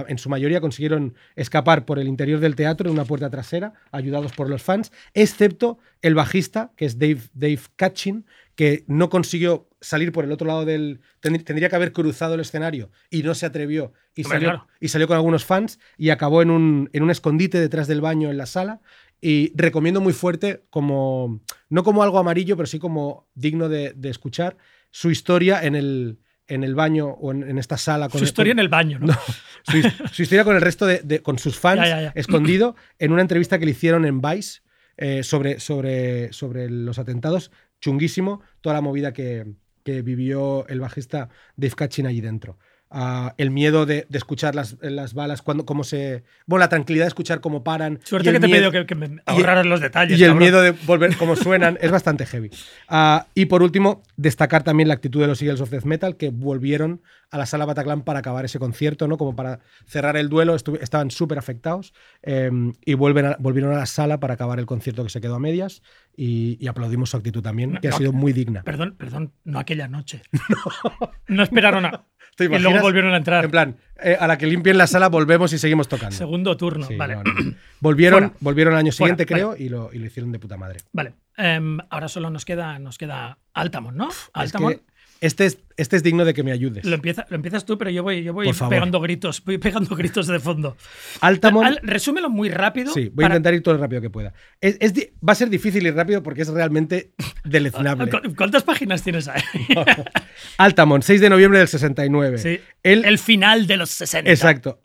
en su mayoría, consiguieron escapar por el interior del teatro en una puerta trasera, ayudados por los fans, excepto el bajista, que es Dave, Dave Katchin, que no consiguió salir por el otro lado del... tend- Tendría que haber cruzado el escenario y no se atrevió y, Hombre, salió, claro. y salió con algunos fans y acabó en un, en un escondite detrás del baño en la sala. Y recomiendo muy fuerte, como no como algo amarillo, pero sí como digno de, de escuchar, su historia en el, en el baño o en, en esta sala. Con Su el- historia en el baño, ¿no? su, su historia con el resto de, de- con sus fans Ya, ya, ya. escondido en una entrevista que le hicieron en Vice eh, sobre, sobre, sobre los atentados chunguísimo toda la movida que, que vivió el bajista Dave Katchin allí dentro Ah, el miedo de, de escuchar las, las balas cuando cómo se bueno la tranquilidad de escuchar cómo paran y Suerte que te miedo- pedido que, que me ahorraras los detalles. y el cabrón. miedo de volver como suenan es bastante heavy. Ah, y por último, destacar también la actitud de los Eagles of Death Metal que volvieron a la sala Bataclan para acabar ese concierto, ¿no? Como para cerrar el duelo, estaban súper afectados eh, y vuelven a- volvieron a la sala para acabar el concierto que se quedó a medias y, y aplaudimos su actitud también, que ha no, sido muy digna. Perdón, perdón, no aquella noche. No, esperaron a. ¿Te y luego volvieron a entrar. En plan, eh, a la que limpien la sala volvemos y seguimos tocando. Segundo turno. Sí, vale. no, no, no. Volvieron, Fuera. volvieron al año Fuera, siguiente, vale. creo, y, lo, y lo hicieron de puta madre. Vale. Em, ahora solo nos queda, nos queda Altamont, ¿no? Es Altamont. que este, es, este es digno de que me ayudes. Lo, empieza, lo empiezas tú, pero yo voy, yo voy pegando gritos, voy pegando gritos de fondo. Altamont. Al- resúmelo muy rápido. Sí, voy a intentar ir todo lo rápido que pueda. Es, es di- va a ser difícil y rápido porque es realmente deleznable. ¿Cu- ¿Cuántas páginas tienes ahí? Altamont, 6 de noviembre del 69. Sí. El final de los 60. exacto.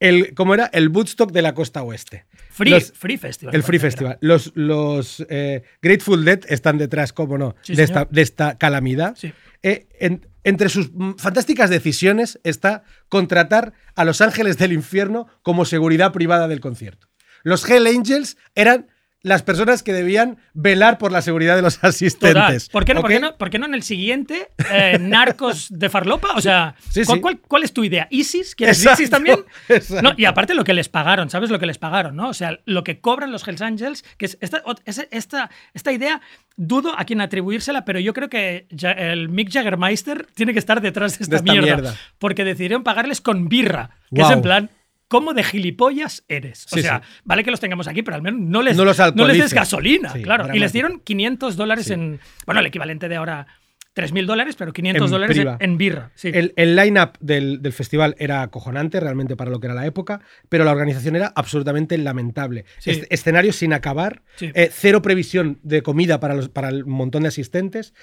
el, ¿cómo era? El Woodstock de la costa oeste. Free, Los- Free Festival. el Free era. Festival. Los, los eh, Grateful Dead están detrás, cómo no, Sí, de, esta, de esta calamidad. Sí. Eh, en- entre sus fantásticas decisiones está contratar a los ángeles del infierno como seguridad privada del concierto. Los Hell Angels eran las personas que debían velar por la seguridad de los asistentes. ¿Por qué, no, por, ¿ok? qué no, por qué no en el siguiente eh, Narcos de Farlopa? O sea, Sí, ¿cuál, sí. cuál- cuál es tu idea? ¿ISIS? ¿Quieres Exacto, ISIS también? No, y aparte lo que les pagaron, ¿sabes lo que les pagaron? ¿no? O sea, lo que cobran los Hells Angels, que es esta, esta, esta idea, dudo a quién atribuírsela, pero yo creo que el Mick Jaggermeister tiene que estar detrás de esta, esta mierda, mierda. Porque decidieron pagarles con birra, que es en plan... ¿Cómo de gilipollas eres? O Sí, sea, sí. vale que los tengamos aquí, pero al menos no les, No los no les des gasolina, Sí, claro. Y les dieron 500 dólares en. Bueno, el equivalente de ahora 3.000 dólares, pero 500 En dólares en, birra. Sí. El, el line-up del, del festival era acojonante realmente para lo que era la época, pero la organización era absolutamente lamentable. Sí. Es- escenarios sin acabar, Sí. eh, cero previsión de comida para, los, para el montón de asistentes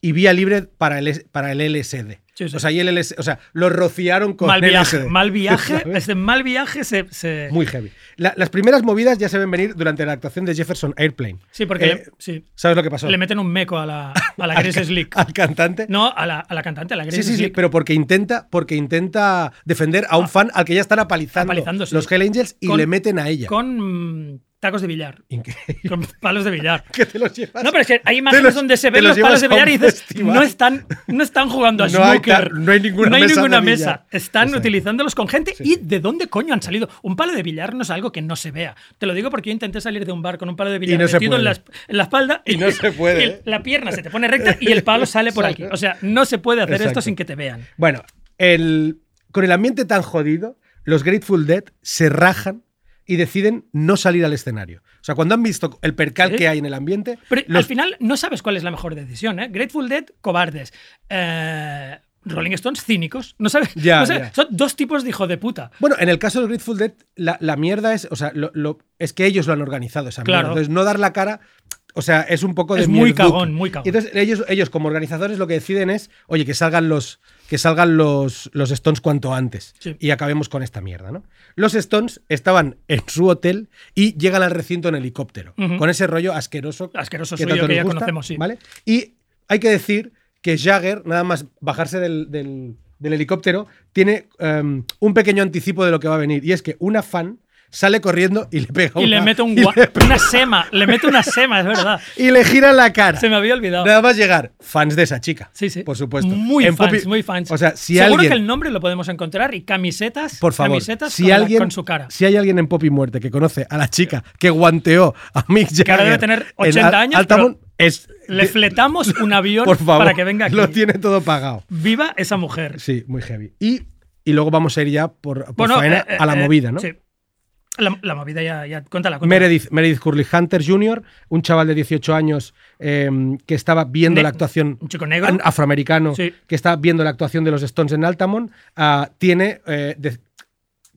y vía libre para el, para el LSD. Sí, sí. O sea, y el LS o sea, lo rociaron con mal viaje, LSD. mal viaje. Este mal viaje se. se- Muy heavy. La- las primeras movidas ya se ven venir durante la actuación de Jefferson Airplane. sí, porque Eh, le, sí, ¿Sabes lo que pasó? le meten un meco a la, a la Grace Slick. Al cantante. No, a la, a la cantante, a la Grace Sí, sí, sí, Slick. pero porque intenta, porque intenta defender a un fan al que ya están apalizando, los Hell Angels y Con- le meten a ella. Con tacos de billar. Increíble. Con palos de billar. que te los llevas. No, pero es que hay imágenes los- donde se ven los palos de billar y dices, festival. no están, no están jugando a No snooker. no hay ninguna No hay mesa ninguna mesa. Están Exacto. utilizándolos con gente. Sí, ¿Y de dónde coño han salido? Un palo de billar no es algo que no se vea. Te lo digo porque yo intenté salir de un bar con un palo de billar no se metido en la, en espalda Y no se puede, el- ¿eh? la pierna se te pone recta y el palo sale por aquí. O sea, no se puede hacer esto sin que te vean. Bueno, el, con el ambiente tan jodido, los Grateful Dead se rajan y deciden no salir al escenario. O sea, cuando han visto el percal Sí. que hay en el ambiente, Pero los- al final no sabes cuál es la mejor decisión, ¿eh? Grateful Dead, cobardes. Eh, Rolling Stones, cínicos. No sabes. Ya, no sabes. ya. Son dos tipos de hijo de puta. Bueno, en el caso de Grateful Dead, la, la mierda es, o sea, lo- lo- es que ellos lo han organizado esa Claro. mierda. Entonces, no dar la cara, o sea, es un poco de Es muy cagón, muy cagón. Y Entonces, ellos, ellos como organizadores lo que deciden es, oye, que salgan los, que salgan los, los Stones cuanto antes Sí. y acabemos con esta mierda, ¿no? Los Stones estaban en su hotel y llegan al recinto en helicóptero, con ese rollo asqueroso, Asqueroso que suyo tanto que ya gusta, conocemos, sí. ¿vale? Y hay que decir que Jagger, nada más bajarse del, del- del helicóptero, tiene em, un pequeño anticipo de lo que va a venir. Y es que una fan sale corriendo y le pega Y le una- mete un y gua- le pega- una sema. Le mete una sema, es verdad. y le gira la cara. Se me había olvidado. Nada más llegar, fans de esa chica. Sí, sí. Por supuesto. Muy En fans, Poppy- muy fans. O sea, si Seguro alguien. que el nombre lo podemos encontrar y camisetas. Por favor, Camisetas si con, la- alguien, con su cara. si hay alguien en Pop y Muerte que conoce a la chica que guanteó a Mick Jagger, ahora debe tener en 80 Al- años, Altamont, es Le fletamos un avión por favor, para que venga aquí. Lo tiene todo pagado. Viva esa mujer. Sí, muy heavy. Y, y luego vamos a ir ya por, por Bueno, faena eh, a la eh, movida, ¿no? Sí. La, la movida ya, ya cuéntala, cuéntala. Meredith, Meredith Curly Hunter Jr., un chaval de 18 años eh, que estaba viendo Ne- la actuación un chico negro. an- afroamericano Sí. que está viendo la actuación de los Stones en Altamont, ah, tiene eh, de-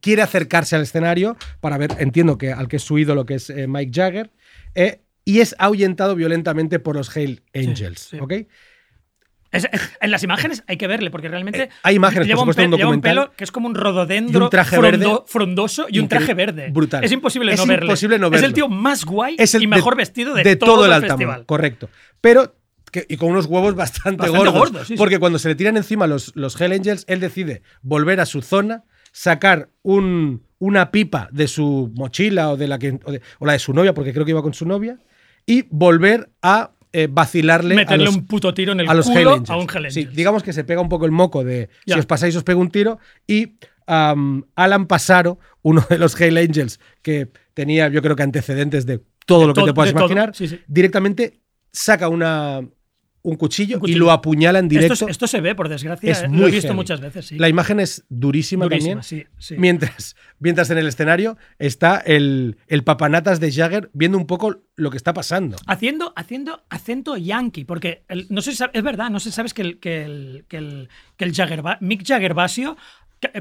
quiere acercarse al escenario para ver, entiendo que al que es su ídolo, que es eh, Mike Jagger, eh, y es ahuyentado violentamente por los Hell Angels. sí. Es- en las imágenes hay que verle, porque realmente. Eh, hay imágenes, lleva por supuesto, pe- un lleva un pelo que es como un rododendro un traje frondo- verde. frondoso y un traje verde. Brutal. Es imposible Es no verle. imposible no Es verlo. el tío más guay Es el y de- mejor vestido de, todo, el el Altamont, festival. correcto. Pero que- y con unos huevos bastante, Bastante gordos, gordos, sí, sí. porque cuando se le tiran encima los, los Hell Angels, él decide volver a su zona, sacar un- una pipa de su mochila o de la que o, de- o la de su novia, porque creo que iba con su novia, y volver a eh, vacilarle Meterle a los, un puto tiro en el a los culo Angels. a un Sí, digamos que se pega un poco el moco de Ya. si os pasáis os pego un tiro y Alan Pasaro, uno de los Hell Angels que tenía yo creo que antecedentes de todo De lo que te puedas imaginar, sí, sí. directamente saca una, un, cuchillo Un cuchillo. y lo apuñala en directo. Esto, es- esto se ve, por desgracia. Es eh, muy lo he visto heavy. muchas veces. Sí. La imagen es durísima, Durísima, también. sí, sí. Mientras, mientras en el escenario está el, el papanatas de Jagger viendo un poco lo que está pasando. Haciendo, haciendo acento yankee, porque el- no sé es verdad, no sé si sabes que el, que el, que el, que el Jagger, Mick Jagger Basio,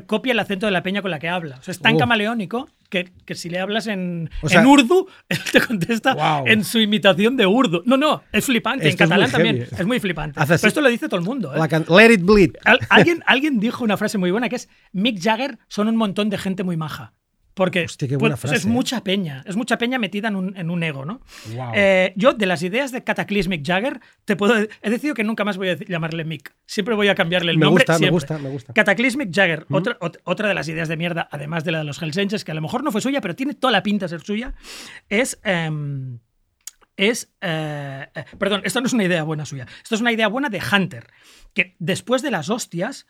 copia el acento de la peña con la que habla. O sea, es tan camaleónico que, que si le hablas en, O sea- en urdu, él te contesta en su imitación de urdu. No, no, es flipante. Esto en catalán también. heavy. Es muy flipante. Hace así. Pero esto lo dice todo el mundo. ¿eh? Like let it bleed. Al- alguien, alguien dijo una frase muy buena que es Mick Jagger son un montón de gente muy maja. Porque Hostia, qué buena pues, frase, es ¿eh? mucha peña, es mucha peña metida en un, en un ego, ¿no? Wow. Eh, yo, de las ideas de Cataclysmic Jagger, te puedo he decidido que nunca más voy a llamarle Mick. Siempre voy a cambiarle el Me nombre. gusta, me gusta, me gusta. Cataclysmic Jagger, otra, ot- otra de las ideas de mierda, además de la de los Hells Angels, que a lo mejor no fue suya, pero tiene toda la pinta de ser suya, es. em, es. eh, perdón, esto no es una idea buena suya. Esto es una idea buena de Hunter. Que después de las hostias,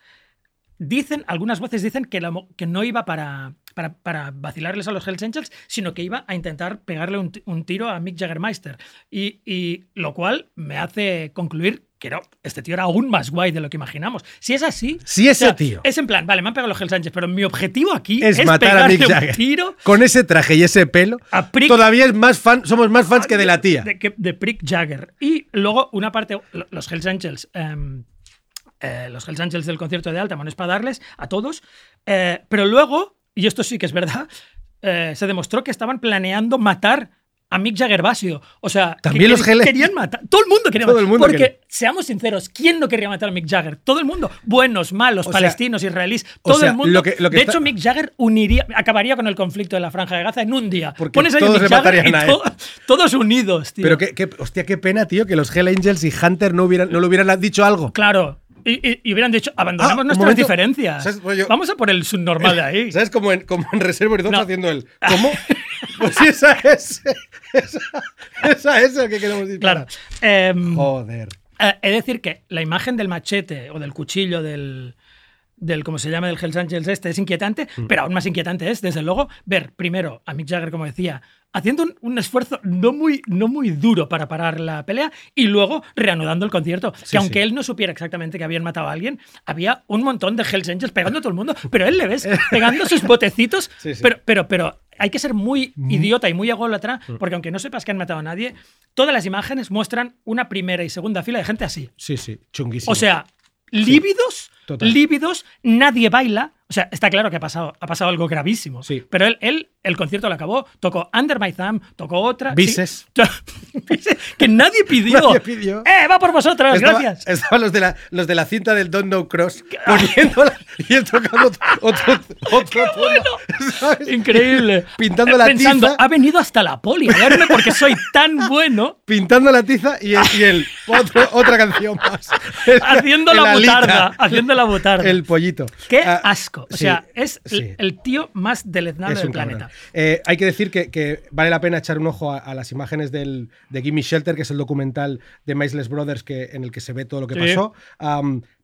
dicen, algunas voces dicen que, la mo- que no iba para, para, para vacilarles a los Hells Angels, sino que iba a intentar pegarle un, ti- un tiro a Mick Jaggermeister. Y, y lo cual me hace concluir que no, este tío era aún más guay de lo que imaginamos. Si es así. Si ese o sea, tío- Es en plan, vale, me han pegado los Hells Angels, pero mi objetivo aquí Es, es, matar a pegarle Mick un Jagger. tiro Con ese traje y ese pelo, a Prick todavía es más fan, somos más fans que de la tía. de, de Prick Jagger. Y luego, una parte, lo- los Hells Angels. em, eh, los Hells Angels del concierto de Altamont es para darles a todos. eh, pero luego, y esto sí que es verdad, eh, se demostró que estaban planeando matar a Mick Jagger Basio. O sea, También que- los que- querían matar. Todo el mundo quería Todo matar. el mundo porque, quería. seamos sinceros, ¿quién no quería matar a Mick Jagger? Todo el mundo. Buenos, malos, O sea, palestinos, israelíes. o Todo sea, el mundo. lo que- lo de está- hecho, Mick Jagger uniría, acabaría con el conflicto de la Franja de Gaza en un día. Porque Pones ahí todos Mick Jagger matarían y a él. to- todos unidos, tío. Pero qué, qué- hostia, qué pena, tío, que los Hell Angels y Hunter no, hubieran, no le hubieran dicho algo. Claro. Y, y- y hubieran dicho, abandonemos Ah, nuestras diferencias. ¿Sabes? Yo- Vamos a por el subnormal de ahí. ¿Sabes? Como en, como en Reserva Horizonte No. haciendo el. ¿Cómo? Pues sí, esa es. Esa, esa es lo que queremos decir. Claro. Em, Joder. eh, he de decir que la imagen del machete o del cuchillo del, del ¿cómo se llama? Del Hells Angels este es inquietante, Mm. pero aún más inquietante es, desde luego, ver primero a Mick Jagger, como decía, haciendo un, un esfuerzo no muy, no muy duro para parar la pelea y luego reanudando el concierto. Sí, que aunque sí. él no supiera exactamente que habían matado a alguien, había un montón de Hells Angels pegando a todo el mundo, pero él le ves pegando sus botecitos, Sí, pero, pero, pero hay que ser muy idiota y muy ególatra, porque aunque no sepas que han matado a nadie, todas las imágenes muestran una primera y segunda fila de gente así. Sí, sí, chunguísimo. O sea, lívidos, lívidos, nadie baila. O sea, está claro que ha pasado, ha pasado algo gravísimo. Sí. Pero él, él, el concierto lo acabó, tocó Under My Thumb, tocó otra. sí. Bises. Bises, que nadie pidió. Nadie pidió. ¡Eh, va por vosotros! Estaba- gracias. Estaban los de, la, los de la cinta del Don't Know Cross poniéndola y él tocando otro, otro tono, ¿sabes? Increíble. Pintando la Pensando, tiza. ha venido hasta la poli a verme porque soy tan bueno. Pintando la tiza y él, y él, otro- otra canción más. Haciendo la alita. butarda, haciendo la butarda. El pollito. Qué Ah, asco. O sí, sea, es sí. el, el tío más deleznable Es del cabrón. Eh, hay que decir que, que vale la pena echar un ojo a, a las imágenes del, de Gimme Shelter, que es el documental de Miceless Brothers que, en el que se ve todo lo que Sí. pasó.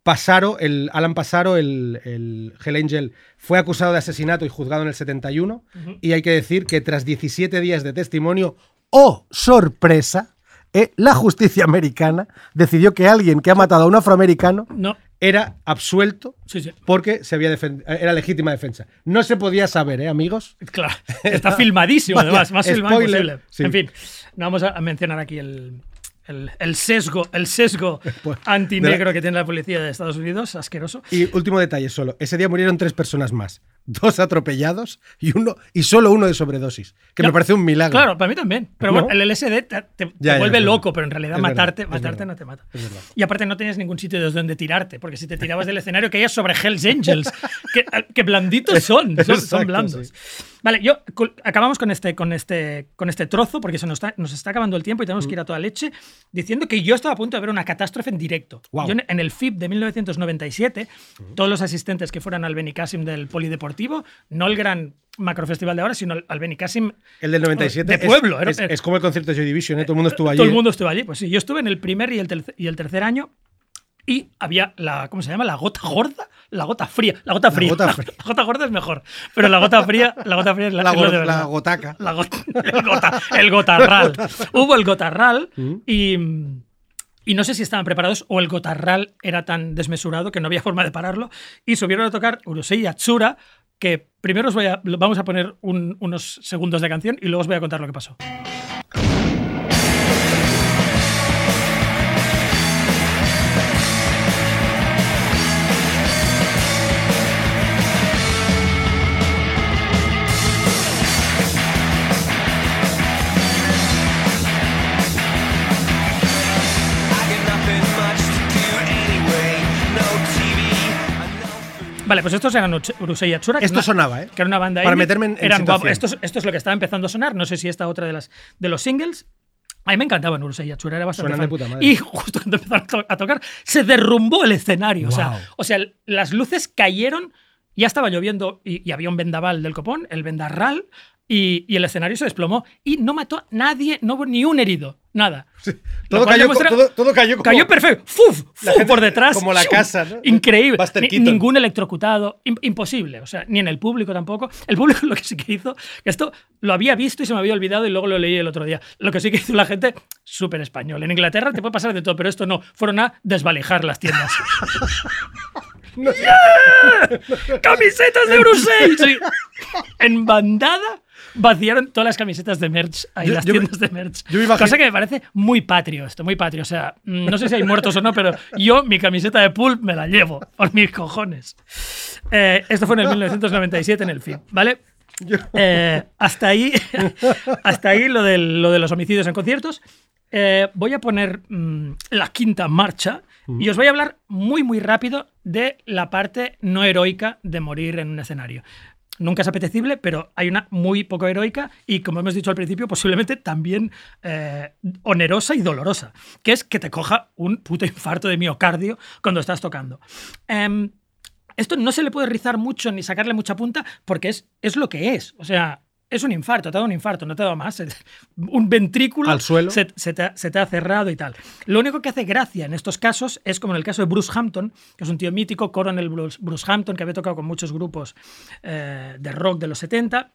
Pasaro, el, Alan Pasaro, el, el Hell Angel, fue acusado de asesinato y juzgado en el 71. Y hay que decir que tras 17 días de testimonio, ¡oh, sorpresa! Eh, la justicia americana decidió que alguien que ha matado a un afroamericano No, era absuelto sí, sí. porque se había era legítima defensa. No se podía saber, ¿eh, amigos? Claro, está filmadísimo, además, más filmado imposible. sí. En fin, no vamos a mencionar aquí el, el, el sesgo, el sesgo Pues, antinegro la- que tiene la policía de Estados Unidos, asqueroso. Y último detalle solo. Ese día murieron tres personas más. Dos atropellados y uno y solo uno de sobredosis. Que Ya. me parece un milagro. Claro, para mí también. Pero ¿No? bueno, el LSD te, te- te Ya, ya, vuelve es loco, verdad. pero en realidad Es verdad, matarte, es matarte verdad. no te mata. Verdad. Y aparte no tenías ningún sitio desde donde tirarte, porque si te tirabas del escenario caías sobre Hells Angels, que, que blanditos son, son, son Exacto, blandos. sí. Vale, yo acabamos con este, con este, con este trozo, porque se nos está, nos está acabando el tiempo y tenemos Mm. que ir a toda leche, diciendo que yo estaba a punto de ver una catástrofe en directo. Guau. Yo en, en el FIP de 1997, todos los asistentes que fueran al Benicassim del Polideportivo, no el gran macrofestival de ahora, sino al- Benicassim El del 97 de es- pueblo. era- Es, es como el concierto de Joy Division, ¿eh? todo el mundo estuvo allí. todo el ¿eh? mundo estuvo allí. Pues sí, yo estuve en el primer y el, y el tercer año y había la, ¿cómo se llama? La gota gorda, la gota fría, la gota fría. gota La, fría. gota gorda es mejor, pero la gota fría, la gota fría es la, La, es go- de la gotaca. La gota- el, gota- el gotarral. Hubo el gotarral Mm. y, y no sé si estaban preparados o el gotarral era tan desmesurado que no había forma de pararlo y subieron a tocar Urusei Yatsura que primero os voy a, vamos a poner un- unos segundos de canción y luego os voy a contar lo que pasó. Vale, pues estos eran Urusei Yatsura. Esto es sonaba, ¿eh? Que era una banda Para indie. meterme en- en Eran guapos. Esto, es- esto es lo que estaba empezando a sonar. No sé si esta otra de, las, de los singles. A mí me encantaban Urusei Yatsura, era bastante de puta madre. Y justo cuando empezaron a to- a tocar, se derrumbó el escenario. O, Wow. sea, o sea, las luces cayeron, ya estaba lloviendo y, y había un vendaval del copón, el vendarral, y, y el escenario se desplomó. Y no mató a nadie, no hubo ni un herido, nada. Todo cayó, demuestra- todo, todo cayó como- Cayó perfecto. ¡Fuf! ¡Fuf! gente- por detrás. como la casa, ¿no? Increíble. Ni- ningún electrocutado. Im- imposible. O sea, ni en el público tampoco. El público lo que sí que hizo. que Esto lo había visto y se me había olvidado y luego lo leí el otro día. Lo que sí que hizo la gente, súper español. En Inglaterra te puede pasar de todo, pero esto no. Fueron a desvalijar las tiendas. ¡Yeah! ¡Camisetas de Urusei! Sí. En bandada vaciaron todas las camisetas de merch ahí, Yo- las yo tiendas de merch. yo imagino- Cosa que me parece muy patrio esto, muy patrio. O sea, mm, no sé si hay muertos o no, pero yo mi camiseta de pool me la llevo por mis cojones. Eh, esto fue en el 1997 en el film, ¿vale? Eh, hasta ahí, hasta ahí lo, del- lo de los homicidios en conciertos. Eh, voy a poner mm, la quinta marcha y os voy a hablar muy, muy rápido de la parte no heroica de morir en un escenario. Nunca es apetecible, pero hay una muy poco heroica y, como hemos dicho al principio, posiblemente también eh, onerosa y dolorosa, que es que te coja un puto infarto de miocardio cuando estás tocando. Em, esto no se le puede rizar mucho ni sacarle mucha punta porque es, es lo que es. O sea, es un infarto, te ha dado un infarto, no te ha dado más. Un ventrículo Al suelo. Se, se te ha, se te ha cerrado y tal. Lo único que hace gracia en estos casos es como en el caso de Bruce Hampton, que es un tío mítico, Coronel Bruce, Bruce Hampton, que había tocado con muchos grupos eh, de rock de los 70.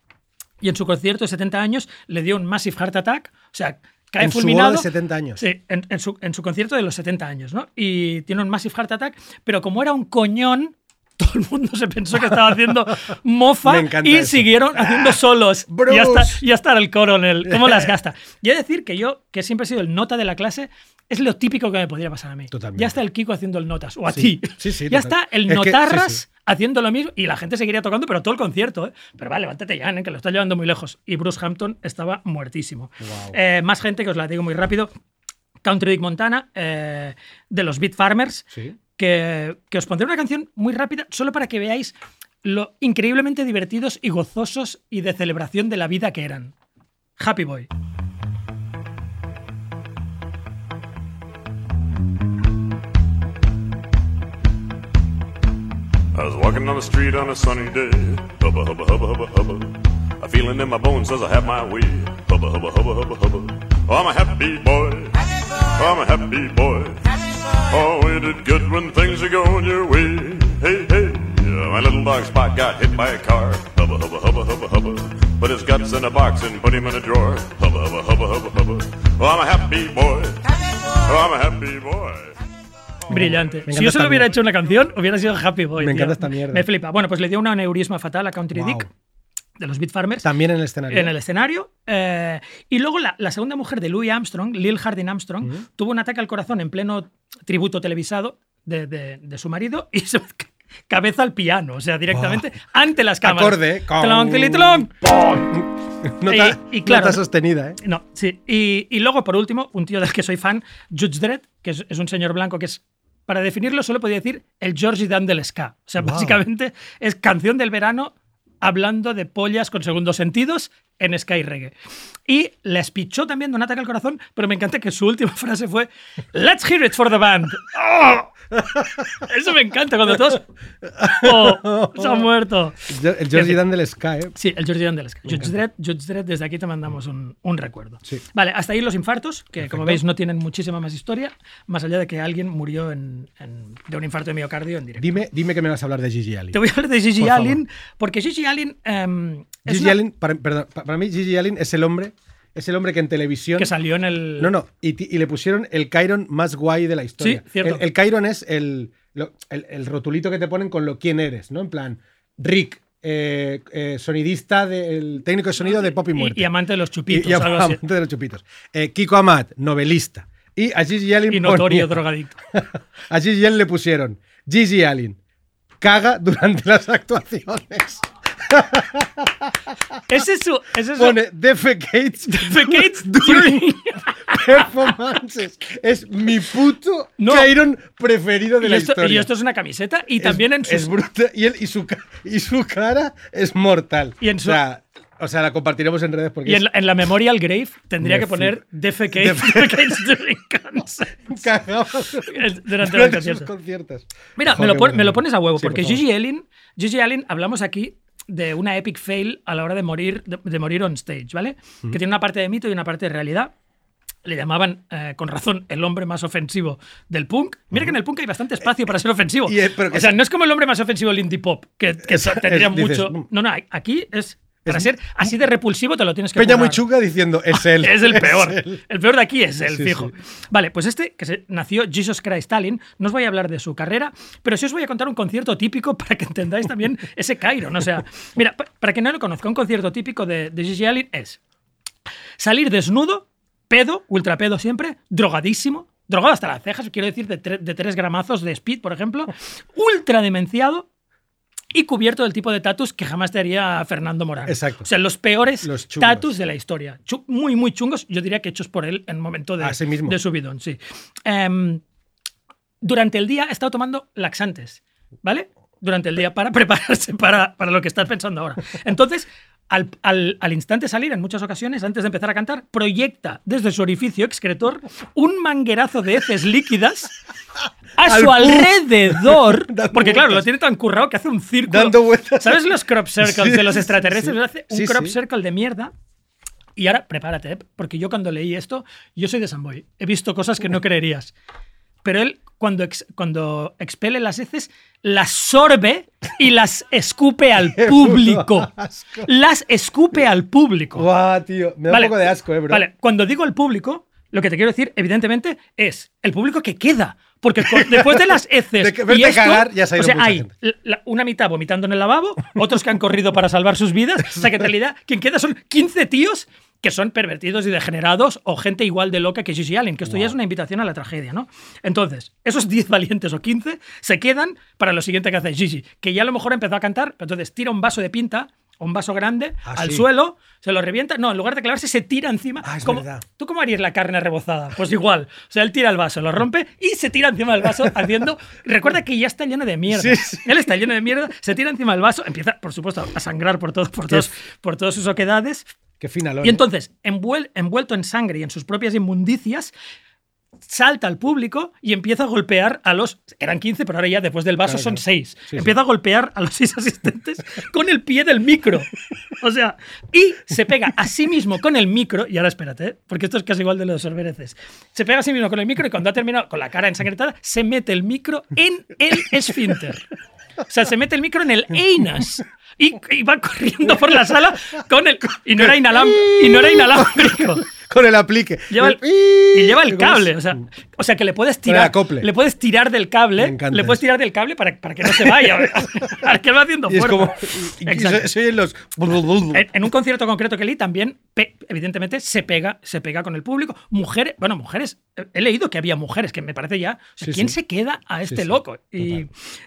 Y en su concierto de 70 años le dio un massive heart attack. O sea, cae En su fulminado. boda de 70 años. Sí, en, en su, en su concierto de los 70 años, ¿no? Y tiene un Massive Heart Attack, pero como era un coñón, todo el mundo se pensó que estaba haciendo mofa y eso. siguieron haciendo solos. Bruce. Y hasta, y hasta el coronel, ¿cómo las gasta? Y he de decir que yo, que siempre he sido el nota de la clase, es lo típico que me podría pasar a mí. Totalmente. Ya está el Kiko haciendo el notas, o a Sí. ti. Sí, sí, ya total. está el Es notarras sí. haciendo lo mismo y la gente seguiría tocando, pero todo el concierto, ¿eh? Pero vale, levántate ya, ¿eh? que lo está llevando muy lejos. Y Bruce Hampton estaba muertísimo. Eh, más gente que os la digo muy rápido. Country Dick Montana, eh, de los Beat Farmers, Sí. Que, que os pondré una canción muy rápida solo para que veáis lo increíblemente divertidos y gozosos y de celebración de la vida que eran. Happy Boy. I was walking down the street on a sunny day. Hubba, hubba, hubba, hubba, hubba. A feeling in my bones says I have my way. Hubba, hubba, hubba, hubba, hubba. Oh, I'm a happy boy. Oh, I'm a happy boy. Oh, ain't it good when things are going your way? Hey, hey. Yeah, my little dog Spot got hit by a car. Hubba, hubba, hubba, hubba, hubba. Put his guts in a box and put him in a drawer. Hubba, hubba, hubba, hubba, hubba. Oh, I'm a happy boy. Oh, I'm a happy boy. Brillante. Me Si encanta yo esta solo hubiera mierda. hecho una canción, hubiera sido Happy Boy. Me tío. encanta esta mierda. Me flipa. Bueno, pues le dio un aneurisma fatal a Country Wow. Dick de los Beat Farmers. También en el escenario. en el escenario. eh, y luego la, la segunda mujer de Louis Armstrong, Lil Hardin Armstrong, tuvo un ataque al corazón en pleno tributo televisado de, de- de su marido y se cabeza al piano, o sea, directamente ante las cámaras. Acorde, con- Tlon, ¡pum! Nota, y- y claro, nota ¿no? sostenida, ¿eh? No, sí. Y, y luego, por último, un tío del que soy fan, Judge Dredd, que es, es un señor blanco que es. Para definirlo, solo podía decir el Georgie Dan del ska. O sea, Wow. básicamente es canción del verano hablando de pollas con segundos sentidos en ska y reggae. Y les pichó también de un ataque al corazón, pero me encanta que su última frase fue Let's hear it for the band. ¡Oh! Eso me encanta cuando todos ¡Oh! se han muerto. El Georgie Dan del Sky, ¿eh? Sí, el Georgie Dan del Ska. Judge Dredd, desde aquí te mandamos un, un recuerdo. Sí. Vale, hasta ahí los infartos, que como veis no tienen muchísima más historia, más allá de que alguien murió en- en- de un infarto de miocardio en directo. Dime, dime que me vas a hablar de Gigi Allen. Te voy a hablar de Gigi Por favor. Allen, porque Gigi Allen es Gigi una- Allen, para, perdón, para mí Gigi Allen es el hombre, es el hombre que en televisión que salió en el... No, no, y, le pusieron el Chiron más guay de la historia. Sí, cierto. El, el Chiron es el, el, el rotulito que te ponen con lo quién eres, ¿no? En plan, Rick, eh, eh, sonidista, del técnico de sonido de Pop y Muerte. y amante de los chupitos, Y- y algo así. amante de los chupitos. Eh, Kiko Amat, novelista. Y a Gigi Allen, Y notorio drogadicto. a Gigi Allen le pusieron Gigi Allen caga durante las actuaciones. Ese es su... Ese es su Pone defecates defecates during, Performances. Es mi puto No. Preferido de Y la esto, historia. y esto es una camiseta y también es, en sus... es brutal. Y, él- y, su, y su cara es mortal. Y en su- o, sea, o sea, la compartiremos en redes porque Y en la, en la Memorial Grave tendría Me que poner defecate, Def- defecates during concerts. Durante los conciertos. Mira, me Joder, lo, pon- me lo pones a huevo, Sí, porque por. Gigi Allen, Gigi Allen, hablamos aquí de una epic fail a la hora de morir, de, de morir on stage, ¿vale? Que tiene una parte de mito y una parte de realidad. Le llamaban, eh, con razón, el hombre más ofensivo del punk. Mira que en el punk hay bastante espacio para ser ofensivo. Y es- pero que o sea, es- no es como el hombre más ofensivo del indie pop, que, que Es- tendría es- mucho... mm. No, no, aquí es... Para ser así de repulsivo te lo tienes que Peña muy diciendo, es él. Es el peor. él. el peor de aquí es Sí, fijo. Vale, pues este, que se, nació Jesus Christ Stalin, no os voy a hablar de su carrera, pero sí os voy a contar un concierto típico para que entendáis también ese Cairo. ¿no? O sea, mira, pa- para quien no lo conozca, un concierto típico de, de Gigi Allen es salir desnudo, pedo, ultra pedo siempre, drogadísimo, drogado hasta las cejas, quiero decir, de, tre- de tres gramazos de speed, por ejemplo, ultra demenciado y cubierto del tipo de tatus que jamás te haría Fernando Morán. Exacto. O sea, los peores Los tatus de la historia. Muy, muy chungos, yo diría que hechos por él en el momento de, mismo. de subidón, sí. Em, durante el día he estado tomando laxantes, ¿vale? Durante el día para prepararse para, para lo que estás pensando ahora. Entonces, al, al- al instante salir, en muchas ocasiones, antes de empezar a cantar, proyecta desde su orificio excretor un manguerazo de heces líquidas a su alrededor. Porque, claro, lo tiene tan currado que hace un círculo. Dando vueltas. ¿Sabes los crop circles Sí, de los extraterrestres? sí. Hace un crop circle de mierda. Y ahora, prepárate, ¿eh? porque yo cuando leí esto, yo soy de Samboy. He visto cosas que no creerías. Pero él, cuando, ex- cuando expele las heces, las sorbe y las escupe al público. Las escupe al público. Guau, tío. Me da un poco de asco, eh, bro. Vale, cuando digo el público, lo que te quiero decir, evidentemente, es el público que queda. Porque después de las heces. De verte y esto, cagar, ya se ha ido O sea, mucha hay gente. la- una mitad vomitando en el lavabo, otros que han corrido para salvar sus vidas. O sea, que en realidad, quien queda son 15 tíos que son pervertidos y degenerados o gente igual de loca que Gigi Allen, que esto ya es una invitación a la tragedia, ¿no? Entonces, esos 10 valientes o 15 se quedan para lo siguiente que hace Gigi, que ya a lo mejor empezó a cantar, pero entonces tira un vaso de pinta, o un vaso grande, Ah, al sí. suelo, se lo revienta, no, en lugar de clavarse, se tira encima. Ah, es Como-. ¿Tú cómo harías la carne rebozada? Pues igual. O sea, él tira el vaso, lo rompe y se tira encima del vaso haciendo... Recuerda que ya está lleno de mierda. Sí, sí. Él está lleno de mierda, se tira encima del vaso, empieza, por supuesto, a sangrar por, todos por, todos, por todas sus oquedades. Qué finalón. Y eh. entonces, envuel- envuelto en sangre y en sus propias inmundicias, salta al público y empieza a golpear a los... Eran 15, pero ahora ya después del vaso Claro, son claro. 6. Sí, empieza a golpear a los seis asistentes con el pie del micro. O sea, y se pega a sí mismo con el micro, y ahora espérate, ¿eh? porque esto es casi igual de los sorbereces. Se pega a sí mismo con el micro y cuando ha terminado con la cara ensangrentada, se mete el micro en el esfínter. O sea, se mete el micro en el anus. Y, y va corriendo por la sala con el. Y no era, y no era inalámbrico. Con el aplique. Lleva el- y lleva el cable. O sea, o sea, que le puedes tirar. Le puedes tirar del cable. Le puedes tirar del cable para, para que no se vaya. para que va haciendo Y es como. y- y Exacto. se- se oyen los. En, en un concierto concreto que leí también, evidentemente, se pega, se pega con el público. Mujeres, bueno, mujeres, he leído que había mujeres, que me parece ya. O sea, Sí, ¿Quién sí. se queda a este sí, loco? Y,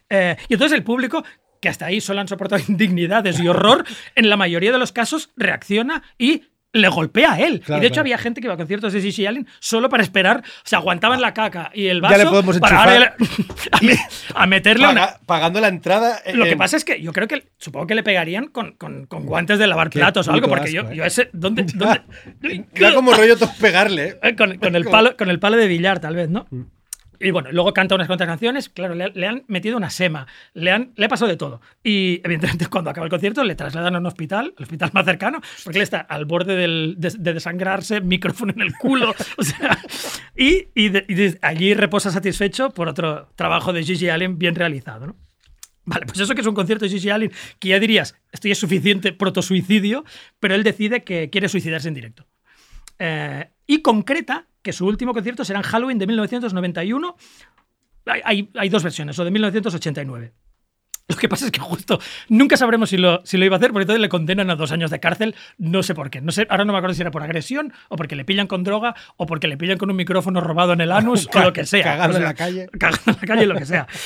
eh, y entonces el público, que hasta ahí solo han soportado indignidades y horror, en la mayoría de los casos reacciona y le golpea a él. Claro, y de hecho claro. había gente que iba a conciertos de Gigi Allen solo para esperar, o sea, aguantaban la caca y el Ya vaso le podemos para a, a meterle una, pagando la entrada. lo que pasa es que yo creo que supongo que le pegarían con, con- con guantes de lavar Qué platos o algo, porque yo, ¿eh? yo ese. ¿Dónde.? dónde Da como rollo pegarle. eh. Con, con el palo, con el palo de billar, tal vez, ¿no? Y bueno, luego canta unas cuantas canciones, claro, le, han metido una sema, le, han, le pasado de todo. Y evidentemente cuando acaba el concierto le trasladan a un hospital, el hospital más cercano, porque él está al borde del- de, de desangrarse, micrófono en el culo, y, y allí reposa satisfecho por otro trabajo de Gigi Allen bien realizado, ¿no? Vale, pues eso que es un concierto de Gigi Allen, que ya dirías, esto ya es suficiente protosuicidio, pero él decide que quiere suicidarse en directo. Eh, y concreta que su último concierto será en Halloween de 1991. Hay, hay- hay dos versiones, o de 1989. Lo que pasa es que justo nunca sabremos si lo, si lo iba a hacer, porque entonces le condenan a dos años de cárcel, no sé por qué. No sé, ahora no me acuerdo si era por agresión, o porque le pillan con droga, o porque le pillan con un micrófono robado en el anus, o lo que sea. Cagando O sea, en la calle. Cagando en la calle, lo que sea.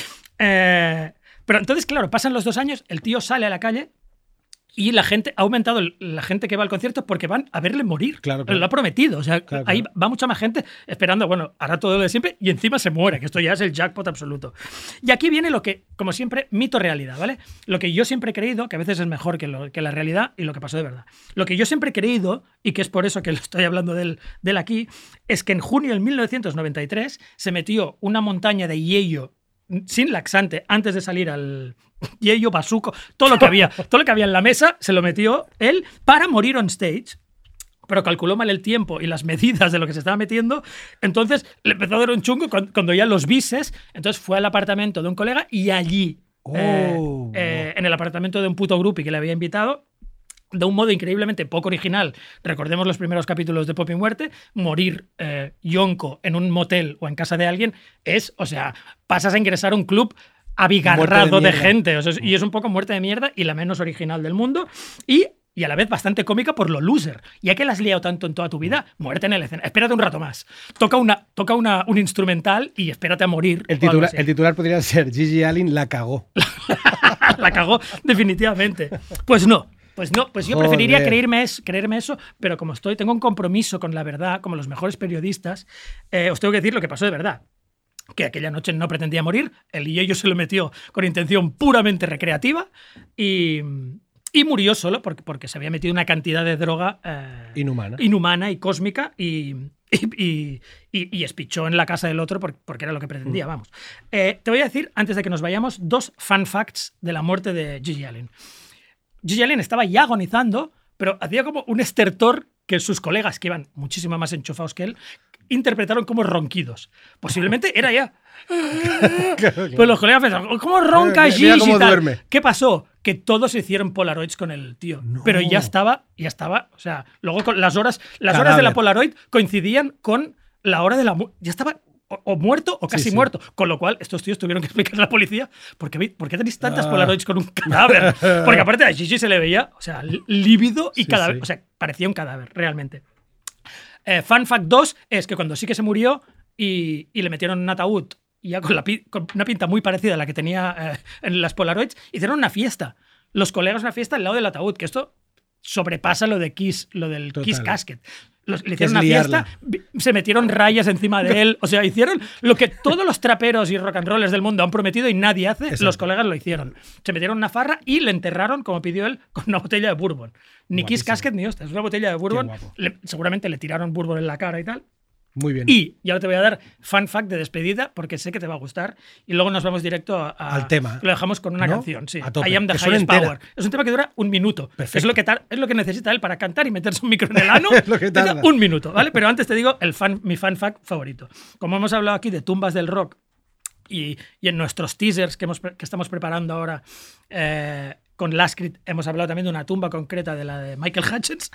Eh, pero entonces, claro, pasan los dos años, el tío sale a la calle Y la gente ha aumentado la gente que va al concierto porque van a verle morir. Claro, claro. Lo ha prometido. O sea, Claro, ahí va mucha más gente esperando, bueno, hará todo lo de siempre y encima se muere, que esto ya es el jackpot absoluto. Y aquí viene lo que, como siempre, mito realidad, ¿vale? Lo que yo siempre he creído, que a veces es mejor que, lo- que la realidad y lo que pasó de verdad. Lo que yo siempre he creído, y que es por eso que lo estoy hablando de él, de él aquí, es que en junio del 1993 se metió una montaña de hielo sin laxante antes de salir al hielo basuco, todo lo que había, todo lo que había en la mesa se lo metió él para morir on stage. Pero calculó mal el tiempo y las medidas de lo que se estaba metiendo. Entonces le empezó a dar un chungo cuan- cuando ya los bises. Entonces fue al apartamento de un colega y allí, eh, Oh. eh, en el apartamento de un puto grupi que le había invitado, de un modo increíblemente poco original. Recordemos los primeros capítulos de Pop y Muerte. Morir eh, yonco en un motel o en casa de alguien es, o sea, pasas a ingresar a un club abigarrado de de, gente. O sea, es- y es un poco muerte de mierda y la menos original del mundo. Y. Y a la vez bastante cómica por lo loser. Ya que la has liado tanto en toda tu vida, muerte en el escenario. Espérate un rato más. Toca, una, toca una, un instrumental y espérate a morir. El así. el titular podría ser Gigi Allen la cagó. la cagó definitivamente. Pues no. Pues no, pues yo Joder. preferiría creerme, es- creerme eso, pero como estoy, tengo un compromiso con la verdad, como los mejores periodistas, eh, os tengo que decir lo que pasó de verdad. Que aquella noche no pretendía morir, el yo se lo metió con intención puramente recreativa y, y murió solo porque, porque se había metido una cantidad de droga eh, Inhumana. inhumana y cósmica y, y, y- y- y espichó en la casa del otro por- porque era lo que Mm. pretendía, vamos. Eh, te voy a decir, antes de que nos vayamos, dos fun facts de la muerte de Gigi Allen. Gigi Allen estaba ya agonizando, pero hacía como un estertor que sus colegas, que iban muchísimo más enchufados que él, interpretaron como ronquidos. Posiblemente era ya. Pues los colegas pensaban, ¿cómo ronca Gigi? cómo y tal?". duerme. ¿Qué pasó? Que todos se hicieron Polaroids con el tío. Pero ya estaba, ya estaba, o sea, luego con las horas, las horas de la. Polaroid coincidían con la hora de la ya estaba o, o muerto o casi sí. muerto. Con lo cual, estos tíos tuvieron que explicarle a la policía ¿por qué, vi- por qué tenéis tantas Ah. Polaroids con un cadáver? Porque aparte a Gigi se le veía, o sea, lí- lívido y Sí, cadáver. O sea, parecía un cadáver, realmente. Eh, fun fact 2 es que cuando sí que se murió y, y le metieron un ataúd, y ya con, la con una pinta muy parecida a la que tenía eh, en las Polaroids, hicieron una fiesta. Los colegas una fiesta al lado del ataúd, que esto sobrepasa lo de Kiss, lo del Total. Kiss Casket. Los- le hicieron una liarla. fiesta, se metieron rayas encima de él, o sea, hicieron lo que todos los traperos y rock and rollers del mundo han prometido y nadie hace, Exacto. los colegas lo hicieron. Se metieron una farra y le enterraron, como pidió él, con una botella de bourbon. Ni Kiss. Casket ni hostia, es una botella de bourbon. Le- seguramente le tiraron bourbon en la cara y tal. Muy bien. Y, y ahora te voy a dar fun fact de despedida porque sé que te va a gustar. Y luego nos vamos directo a- a- Al tema. Lo dejamos con una ¿No? canción, sí. A tope. I am the highest power. Es un tema que dura un minuto. Perfecto. Es lo, que es lo que necesita él para cantar y meterse un micro en el ano. Es lo que tarda. un minuto, ¿vale? Pero antes te digo el fan, mi fan fact favorito. Como hemos hablado aquí de tumbas del rock y, y en nuestros teasers que, hemos, que estamos preparando ahora eh, con Laskrit hemos hablado también de una tumba concreta de la de Michael Hutchins.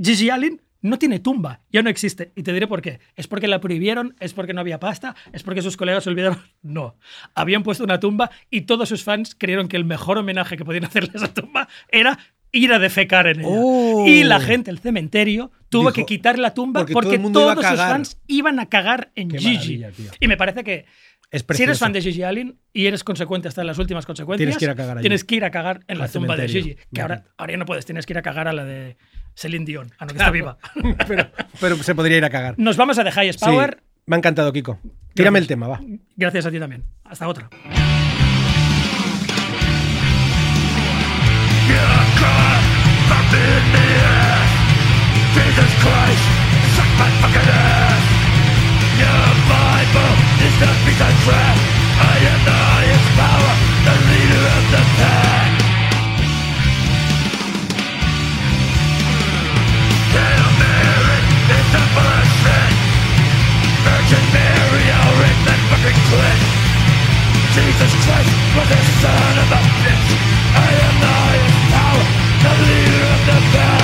Gigi Allen no tiene tumba, ya no existe. Y te diré por qué. ¿Es porque la prohibieron? ¿Es porque no había pasta? ¿Es porque sus colegas se olvidaron? No. Habían puesto una tumba y todos sus fans creyeron que el mejor homenaje que podían hacerle a esa tumba era ir a defecar en ella. Oh. Y la gente, el cementerio, tuvo Dijo, que quitar la tumba porque todo todos sus fans iban a cagar en Qué Gigi. Y me parece que Es si eres fan de Gigi Allen y eres consecuente hasta en las últimas consecuencias, Tienes que ir a cagar tienes que ir a cagar en la tumba de. Gigi. Que ahora, ahora ya no puedes, tienes que ir a cagar a la de Celine Dion, a no que está viva. pero, pero se podría ir a cagar. Nos vamos a The Highest Sí, Power. me ha encantado, Kiko. Tírame el tema, va. Gracias a ti también. Hasta otra. I am the highest power, the leader of the pack Mary, Virgin Mary, I'll that fucking click Jesus Christ was the son of a bitch I am the highest power, the leader of the pack